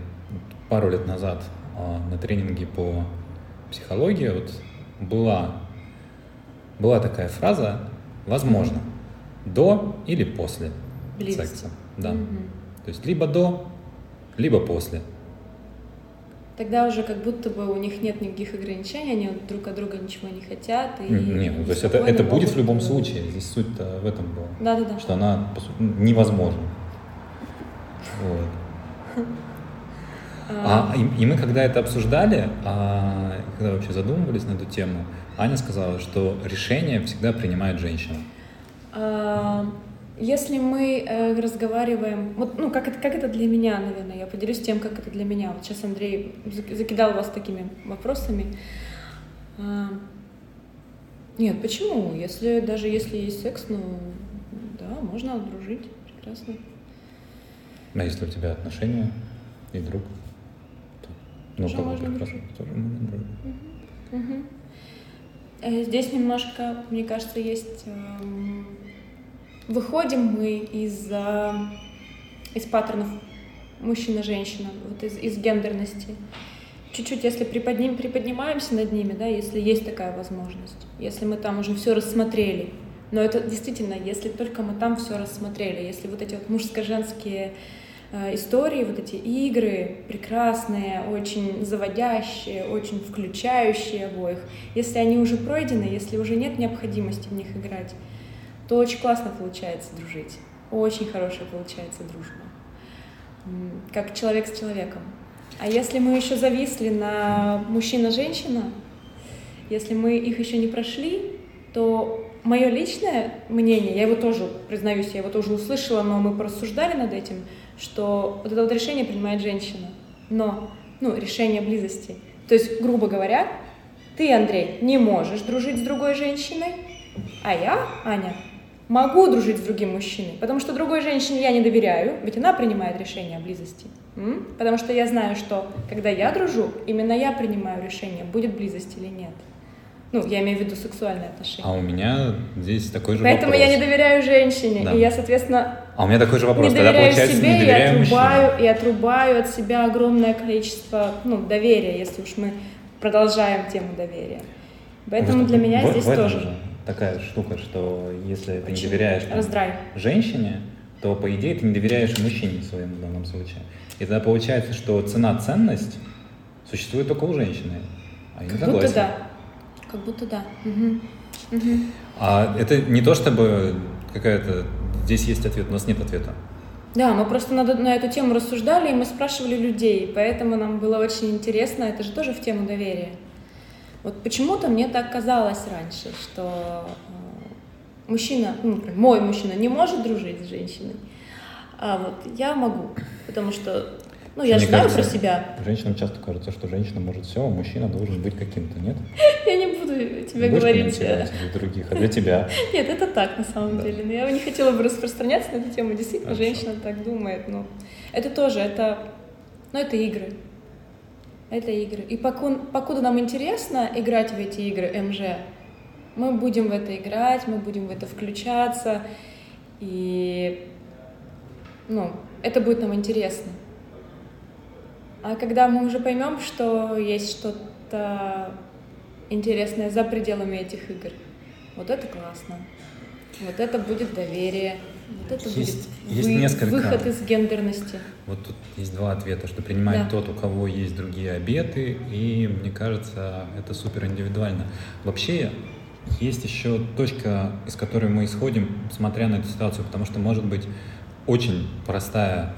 пару лет назад на тренинге по психологии вот была, была такая фраза «возможно» до или после Близости. секса. Да. Мгм. То есть либо до, либо после. Тогда уже как будто бы у них нет никаких ограничений, они друг от друга ничего не хотят. И Не, ну, то есть это, это будет в любом случае. Здесь суть-то в этом была. Да-да-да. Что она, сути, невозможна. <laughs> Вот. А, и, и мы когда это обсуждали, а, когда вообще задумывались на эту тему, Аня сказала, что решение всегда принимает женщина. А, Если мы э, разговариваем, вот, ну, как это, как это для меня, наверное, я поделюсь тем, как это для меня. Вот сейчас Андрей зак- закидал вас такими вопросами. А, Нет, почему? Если, даже если есть секс, ну, да, можно дружить, прекрасно. А если у тебя отношения и друг, ну, как бы можно можно дружить. Мгм. Э, Здесь немножко, мне кажется, есть... эм, Выходим мы из, э, из паттернов мужчина-женщина, вот из, из гендерности. Чуть-чуть, если приподним, приподнимаемся над ними, да, если есть такая возможность, если мы там уже все рассмотрели. Но это действительно, если только мы там все рассмотрели, если вот эти вот мужско-женские истории, вот эти игры прекрасные, очень заводящие, очень включающие обоих, если они уже пройдены, если уже нет необходимости в них играть, то очень классно получается дружить. очень хорошая получается дружба. Как человек с человеком. А если мы еще зависли на мужчина-женщина, если мы их еще не прошли, то мое личное мнение, я его тоже, признаюсь, я его тоже услышала, но мы порассуждали над этим, что вот это вот решение принимает женщина. Но, ну, решение близости. То есть, грубо говоря, ты, Андрей, не можешь дружить с другой женщиной, а я, Аня, могу дружить с другим мужчиной, потому что другой женщине я не доверяю, ведь она принимает решение о близости. М? Потому что я знаю, что когда я дружу, именно я принимаю решение, будет близость или нет. Ну, я имею в виду сексуальные отношения. А у меня здесь такой же Поэтому вопрос. я не доверяю женщине, Да. и я, соответственно, А у меня такой же вопрос. не Тогда получается себе не и доверяю мужчине. отрубаю, и отрубаю от себя огромное количество ну, доверия, если уж мы продолжаем тему доверия. Поэтому Вот для меня в- здесь в тоже же такая штука, что если ты не Почему? доверяешь там, раздрай. женщине, то по идее ты не доверяешь мужчине в данном случае. И тогда получается, что цена-ценность существует только у женщины. А я не Как будто да. Как будто да. Мгм. Мгм. А это не то, чтобы какая-то... Здесь есть ответ, у нас нет ответа. Да, мы просто на, на эту тему рассуждали, и мы спрашивали людей, поэтому нам было очень интересно, это же тоже в тему доверия. Вот почему-то мне так казалось раньше, что э, мужчина, ну, мой мужчина не может дружить с женщиной, а вот я могу, потому что, ну, я Мне знаю кажется, про себя. Женщинам часто кажется, что женщина может все, а мужчина должен быть каким-то, нет? <laughs> Я не буду тебе Будешь говорить. э, для других, а для тебя? <laughs> Нет, это так на самом Да. деле. Но я не хотела бы распространяться на эту тему. Действительно, Хорошо. женщина так думает. Но это тоже, это, ну, это игры. Это игры. И поку- покуда нам интересно играть в эти игры МЖ, мы будем в это играть, мы будем в это включаться. И, ну, это будет нам интересно. А когда мы уже поймем, что есть что-то интересное за пределами этих игр, вот это классно. Вот это будет доверие. Вот это Есть- будет есть несколько- выход из гендерности. Вот тут есть два ответа, что принимает Да. тот, у кого есть другие обеты, и мне кажется, это супер индивидуально. Вообще, есть еще точка, из которой мы исходим, смотря на эту ситуацию, потому что может быть очень простая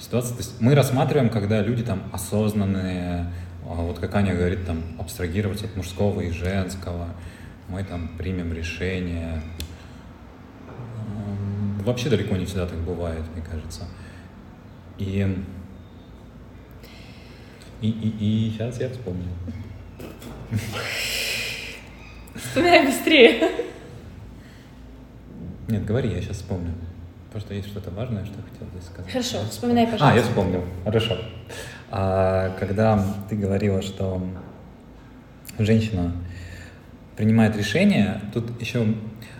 ситуация. То есть мы рассматриваем, когда люди там осознанные, а, вот как Аня говорит, там абстрагироваться от мужского и женского, мы там примем решение. Вообще далеко не всегда так бывает, мне кажется. И, и, и, и сейчас я вспомнил. Вспоминай быстрее. Нет, говори, я сейчас вспомню. Потому что есть что-то важное, что я хотел здесь сказать. Хорошо, Я вспоминай, вспомнил. пожалуйста. А, я вспомнил. Хорошо. А, когда ты говорила, что женщина принимает решение, тут еще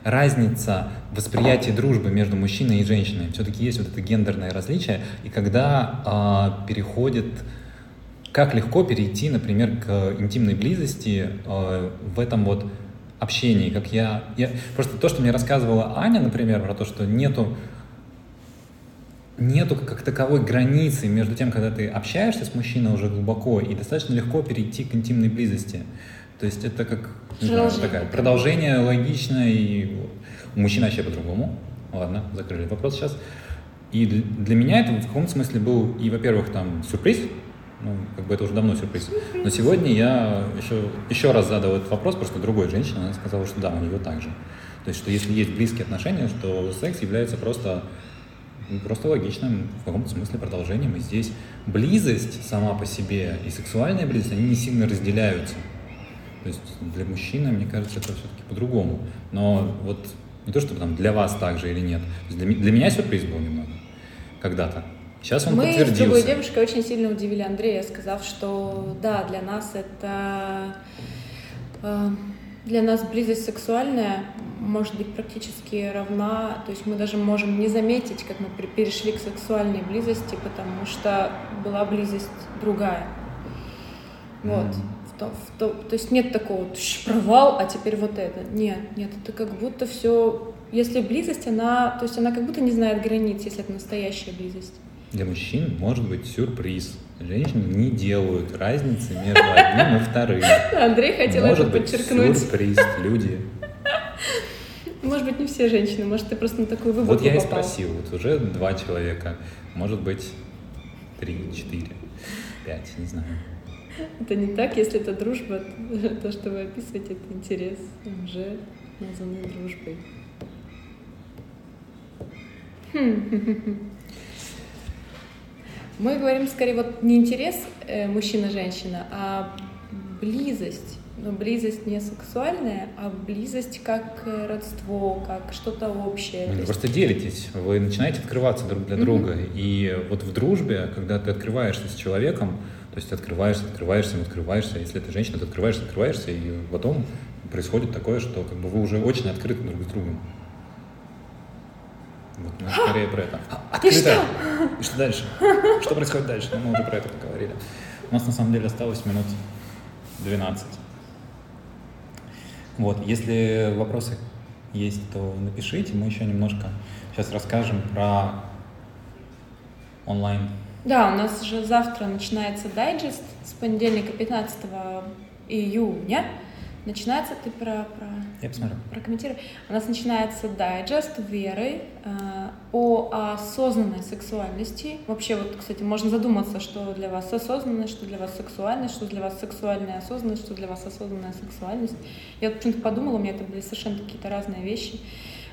разница восприятия дружбы между мужчиной и женщиной. Все-таки есть вот это гендерное различие. И когда а, переходит как легко перейти, например, к интимной близости э, в этом вот общении, как я, я... Просто то, что мне рассказывала Аня, например, про то, что нету нету как таковой границы между тем, когда ты общаешься с мужчиной уже глубоко, и достаточно легко перейти к интимной близости. То есть это как не знаю, Продолжение. такая продолжение логичное, и у мужчин вообще по-другому. Ладно, закрыли вопрос сейчас. И для, для меня это в каком-то смысле был и, во-первых, там сюрприз, ну, как бы это уже давно сюрприз. Но сегодня я еще, еще раз задал этот вопрос, просто другой женщине, она сказала, что да, у нее так же. То есть, что если есть близкие отношения, что секс является просто, ну, просто логичным, в каком-то смысле продолжением. И здесь близость сама по себе и сексуальная близость, они не сильно разделяются. То есть для мужчины, мне кажется, это все-таки по-другому. Но вот не то, чтобы там для вас так же или нет. Для, для меня сюрприз был немного когда-то. Сейчас он Мы с подтвердился. другой девушкой очень сильно удивили Андрея, сказав, что да, для нас это э, для нас близость сексуальная может быть практически равна, то есть мы даже можем не заметить, как мы перешли к сексуальной близости, потому что была близость другая. Вот. В то, в то, то есть нет такого провал, а теперь вот это. Нет, нет, это как будто все. Если близость, она, то есть она как будто не знает границ, если это настоящая близость. Для мужчин может быть сюрприз. Женщины не делают разницы между одним и вторым. Андрей хотел может это быть подчеркнуть. сюрприз. Люди. Может быть, не все женщины, может, ты просто на такую выборку Вот я и попал. спросил, вот уже два человека, может быть, три, четыре, пять, не знаю. Это не так, если это дружба, <laughs> то, что вы описываете, это интерес, уже названы дружбой. Хм. <laughs> Мы говорим скорее вот не интерес э, мужчина-женщина, а близость. Но близость не сексуальная, а близость как э, родство, как что-то общее. Вы просто делитесь, вы начинаете открываться друг для Мгм. друга. И вот в дружбе, когда ты открываешься с человеком, то есть ты открываешься, открываешься, открываешься, если ты женщина, ты открываешься, открываешься, и потом происходит такое, что как бы вы уже очень открыты друг с другом. Вот, ну, скорее про это. А, Открыто! И что дальше? Что происходит дальше? Ну, мы уже про это поговорили. У нас на самом деле осталось минут 12. Вот, если вопросы есть, то напишите. Мы еще немножко сейчас расскажем про онлайн. Да, у нас же завтра начинается дайджест с понедельника 15 июня. Начинается, ты про, про Я посмотрю. прокомментируй. У нас начинается дайджест Веры э, о осознанной сексуальности. Вообще, вот, кстати, можно задуматься, что для вас осознанность, что для вас сексуальность, что для вас сексуальная осознанность, что для вас осознанная сексуальность. Я вот почему-то подумала, у меня это были совершенно какие-то разные вещи.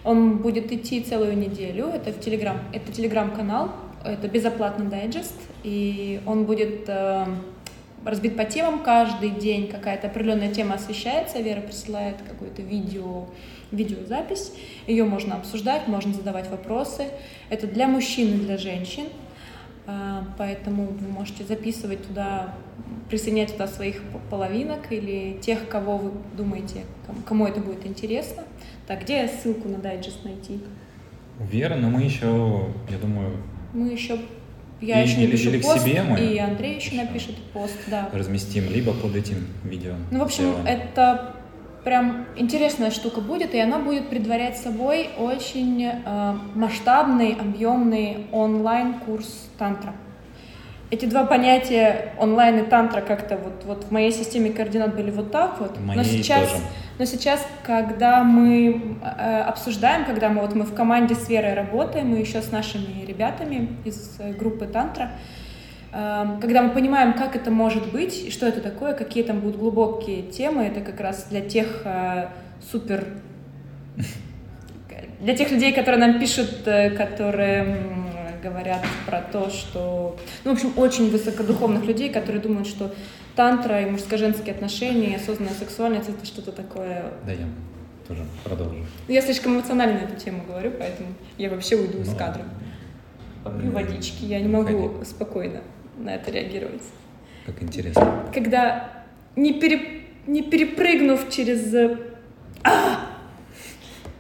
Он будет идти целую неделю. Это в Телеграм, это Телеграм-канал, это безоплатный дайджест, и он будет э, разбит по темам каждый день какая-то определенная тема освещается, Вера присылает какую-то видео, видеозапись, ее можно обсуждать, можно задавать вопросы. Это для мужчин и для женщин, А, поэтому вы можете записывать туда, присоединять туда своих половинок или тех, кого вы думаете, ком- кому это будет интересно. Так, где ссылку на дайджест найти? Вера, но мы еще, я думаю, Мы еще, я И- еще или- напишу или пост, себе мы и Андрей еще еще. напишет пост, да. разместим либо под этим видео. Ну, в общем, сделаем. это прям интересная штука будет, и она будет предварять собой очень э, масштабный, объемный онлайн-курс тантра. Эти два понятия онлайн и тантра как-то вот, вот в моей системе координат были вот так вот. В но моей сейчас, тоже. Но сейчас, когда мы э, обсуждаем, когда мы вот мы в команде с Верой работаем, и еще с нашими ребятами из э, группы Тантра, э, когда мы понимаем, как это может быть, и что это такое, какие там будут глубокие темы, это как раз для тех э, супер... <laughs> Для тех людей, которые нам пишут, э, которые говорят про то, что... Ну, в общем, очень высокодуховных людей, которые думают, что тантра и мужско-женские отношения, и осознанная сексуальность — это что-то такое... Да, я тоже продолжу. Я слишком эмоционально на эту тему говорю, поэтому я вообще уйду из Ну, кадра. Попью водички, я не могу Выходи. спокойно на это реагировать. Как интересно. Когда не, пере- не перепрыгнув через... э,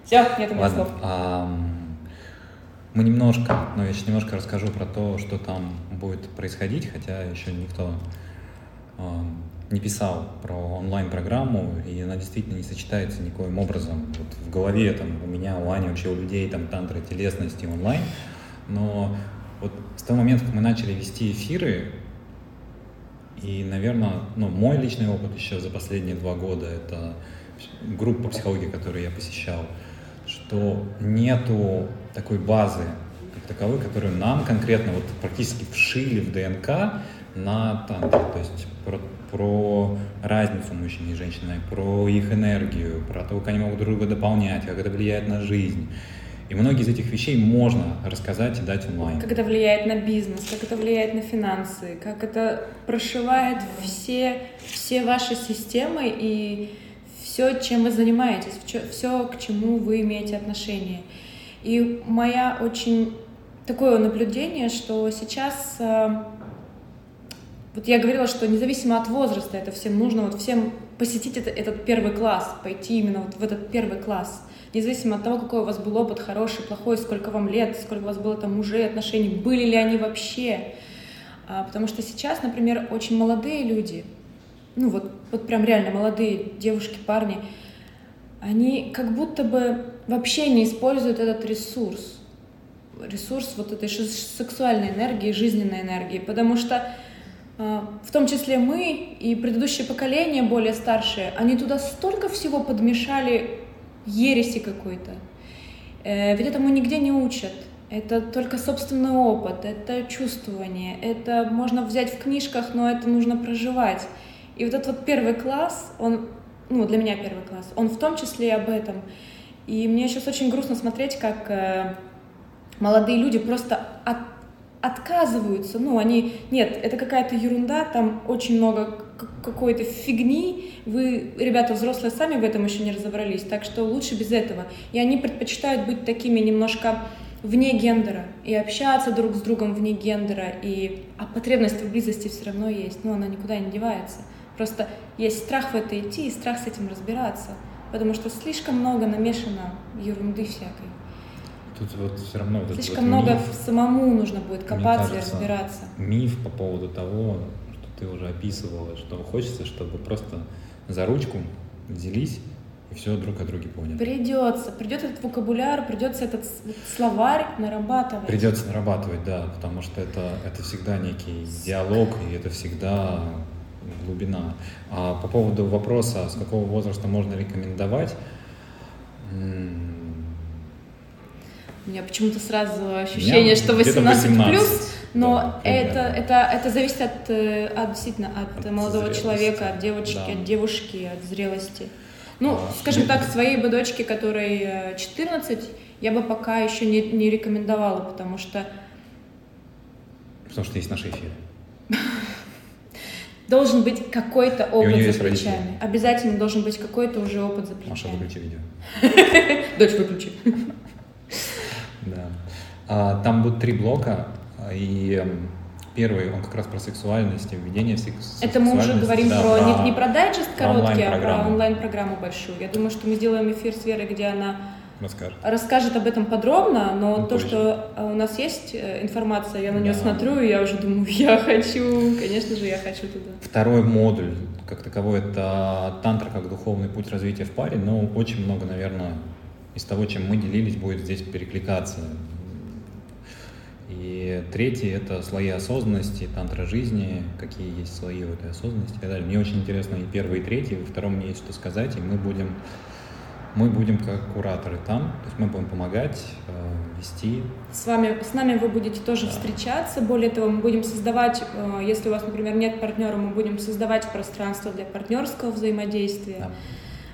Все, нет у меня Ладно, слов. мы немножко, ну я сейчас немножко расскажу про то, что там будет происходить, хотя еще никто не писал про онлайн-программу, и она действительно не сочетается никоим образом. Вот в голове там у меня, у Ани, вообще у людей там тантра телесности онлайн, но вот с того момента, как мы начали вести эфиры, и, наверное, ну, мой личный опыт еще за последние два года, это группа психологии, которую я посещал, что нету такой базы как таковой, которую нам конкретно вот практически вшили в ДНК на тантре. То есть про, про разницу мужчин и женщин, про их энергию, про то, как они могут друг друга дополнять, как это влияет на жизнь. И многие из этих вещей можно рассказать и дать онлайн. Как это влияет на бизнес, как это влияет на финансы, как это прошивает все, все ваши системы и все, чем вы занимаетесь, все, к чему вы имеете отношение. И моя очень такое наблюдение, что сейчас э, вот я говорила, что независимо от возраста это всем нужно, вот всем посетить это, этот первый класс, пойти именно вот в этот первый класс. Независимо от того, какой у вас был опыт, хороший, плохой, сколько вам лет, сколько у вас было там мужей, отношений, были ли они вообще. А, потому что сейчас, например, очень молодые люди, ну вот, вот прям реально молодые девушки, парни, они как будто бы вообще не используют этот ресурс. Ресурс вот этой сексуальной энергии, жизненной энергии. Потому что в том числе мы и предыдущее поколение, более старшие, они туда столько всего подмешали ереси какой-то. Э, ведь этому нигде не учат. Это только собственный опыт, это чувствование, это можно взять в книжках, но это нужно проживать. И вот этот вот первый класс, он, ну, для меня первый класс, он в том числе и об этом. И мне сейчас очень грустно смотреть, как э, молодые люди просто от, отказываются. Ну, они, нет, это какая-то ерунда, там очень много какой-то фигни, вы, ребята взрослые, сами в этом еще не разобрались, так что лучше без этого. И они предпочитают быть такими немножко вне гендера и общаться друг с другом вне гендера, и... а потребность в близости все равно есть, ну, она никуда не девается. Просто есть страх в это идти и страх с этим разбираться, потому что слишком много намешано ерунды всякой. Тут вот все равно вот Слишком вот много миф, самому нужно будет копаться кажется, и разбираться. Миф по поводу того, что ты уже описывала, что хочется, чтобы просто за ручку взялись и все друг о друге поняли. Придется, придет этот вокабуляр, придется этот словарь нарабатывать. Придется нарабатывать, да, потому что это, это всегда некий диалог, и это всегда глубина. А по поводу вопроса, с какого возраста можно рекомендовать, у меня почему-то сразу ощущение, что 18, 18 плюс, но да, это, это, это зависит от, э, от действительно от, от молодого зрелости. человека, от девочки, да. от девушки, от зрелости. Ну, а, скажем так, своей бы дочке, которой 14, э, я бы пока еще не, не рекомендовала, потому что... Потому что есть наши эфиры. <laughs> Должен быть какой-то опыт за плечами. Обязательно должен быть какой-то уже опыт за плечами. Маша, выключи видео. <laughs> Дочь, выключи. <laughs> Да. А, там будут три блока, и первый, он как раз про сексуальность и введение в секс Это мы уже говорим да, про, про, не, не про дайджест короткий, а про онлайн-программу большую. Я думаю, что мы сделаем эфир с Верой, где она расскажет, расскажет об этом подробно, но ну, то, позже. что у нас есть э, информация, я на нее да. смотрю, и я уже думаю, <laughs> я хочу, конечно же, я хочу туда. Второй модуль, как таковой, это тантра как духовный путь развития в паре, но очень много, наверное, из того, чем мы делились, будет здесь перекликаться. И третий — это слои осознанности, тантра жизни, какие есть слои в этой осознанности и так далее. Мне очень интересно и первый, и третий, и во втором мне есть что сказать, и мы будем, мы будем как кураторы там, то есть мы будем помогать, э, вести. С вами, с нами вы будете тоже да. встречаться, более того, мы будем создавать, э, если у вас, например, нет партнера, мы будем создавать пространство для партнерского взаимодействия. Да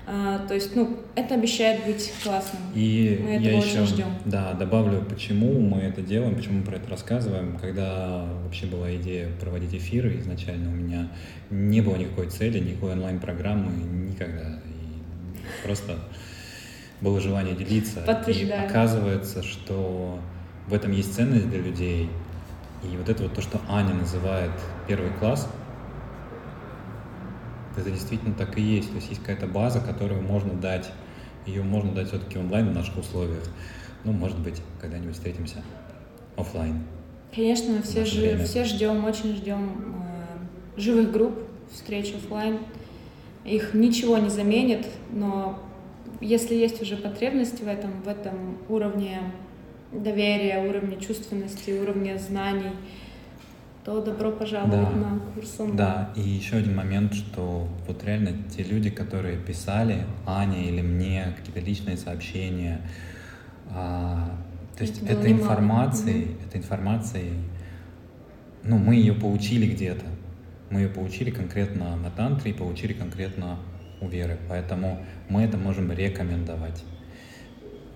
а, то есть, ну, это обещает быть классным. И мы этого я очень еще, ждем. Да, добавлю, почему мы это делаем, почему мы про это рассказываем. Когда вообще была идея проводить эфиры, изначально у меня не было никакой цели, никакой онлайн-программы, никогда. И просто было желание делиться. И оказывается, что в этом есть ценность для людей. И вот это вот то, что Аня называет первый класс — это действительно так и есть. То есть есть какая-то база, которую можно дать. Ее можно дать все-таки онлайн в наших условиях. Ну, может быть, когда-нибудь встретимся офлайн. Конечно, мы все, ж, все ждем, очень ждем э, живых групп, встреч офлайн. Их ничего не заменит, но если есть уже потребность в этом, в этом уровне доверия, уровне чувственности, уровне знаний, то добро пожаловать да. на курс онлайн. Да, и еще один момент, что вот реально те люди, которые писали Ане или мне какие-то личные сообщения, а, то есть это, это информацией, угу. это информацией, ну, мы ее получили где-то, мы ее получили конкретно на тантре и получили конкретно у Веры, поэтому мы это можем рекомендовать.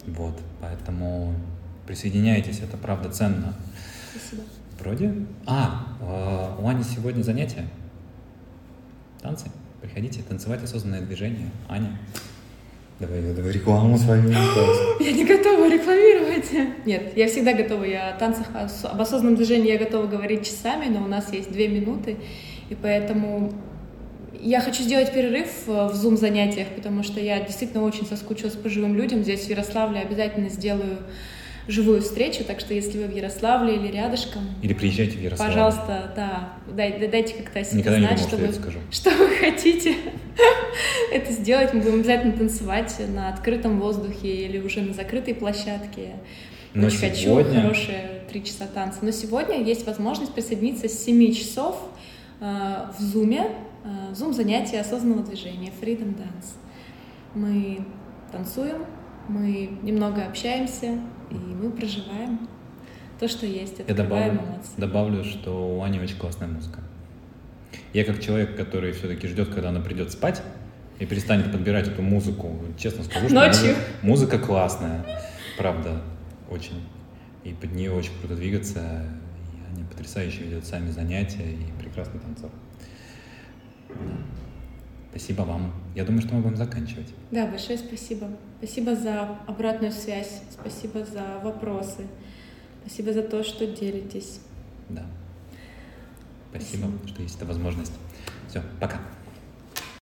Вот, поэтому присоединяйтесь, это правда ценно. Спасибо. Вроде. А, э, у Ани сегодня занятие. Танцы. Приходите, танцевать осознанное движение. Аня. Давай, давай рекламу свою. <gasps> Я не готова рекламировать. Нет, я всегда готова. Я о танцах, об осознанном движении я готова говорить часами, но у нас есть две минуты, и поэтому я хочу сделать перерыв в зум-занятиях, потому что я действительно очень соскучилась по живым людям. Здесь в Ярославле обязательно сделаю живую встречу, так что если вы в Ярославле или рядышком... Или приезжайте в Ярославль. Пожалуйста, да, дай, дайте как-то о себе Никогда знать, думал, что, вы, скажу. что вы хотите <laughs> это сделать. Мы будем обязательно танцевать на открытом воздухе или уже на закрытой площадке. Но Очень сегодня... хочу хорошие три часа танца. Но сегодня есть возможность присоединиться с 7 часов э, в Зуме, э, Зум занятия осознанного движения, Freedom Dance. Мы танцуем, мы немного общаемся, и мы проживаем то, что есть. Я добавлю, добавлю, что у Ани очень классная музыка. Я как человек, который все-таки ждет, когда она придет спать и перестанет подбирать эту музыку, честно скажу, что Ночью. Музыка, музыка классная, правда, очень. И под нее очень круто двигаться. И они потрясающе ведут сами занятия и прекрасный танцор. Спасибо вам. Я думаю, что мы будем заканчивать. Да, большое спасибо. Спасибо за обратную связь, спасибо за вопросы, спасибо за то, что делитесь. Да. Спасибо, спасибо. что есть эта возможность. Все, пока.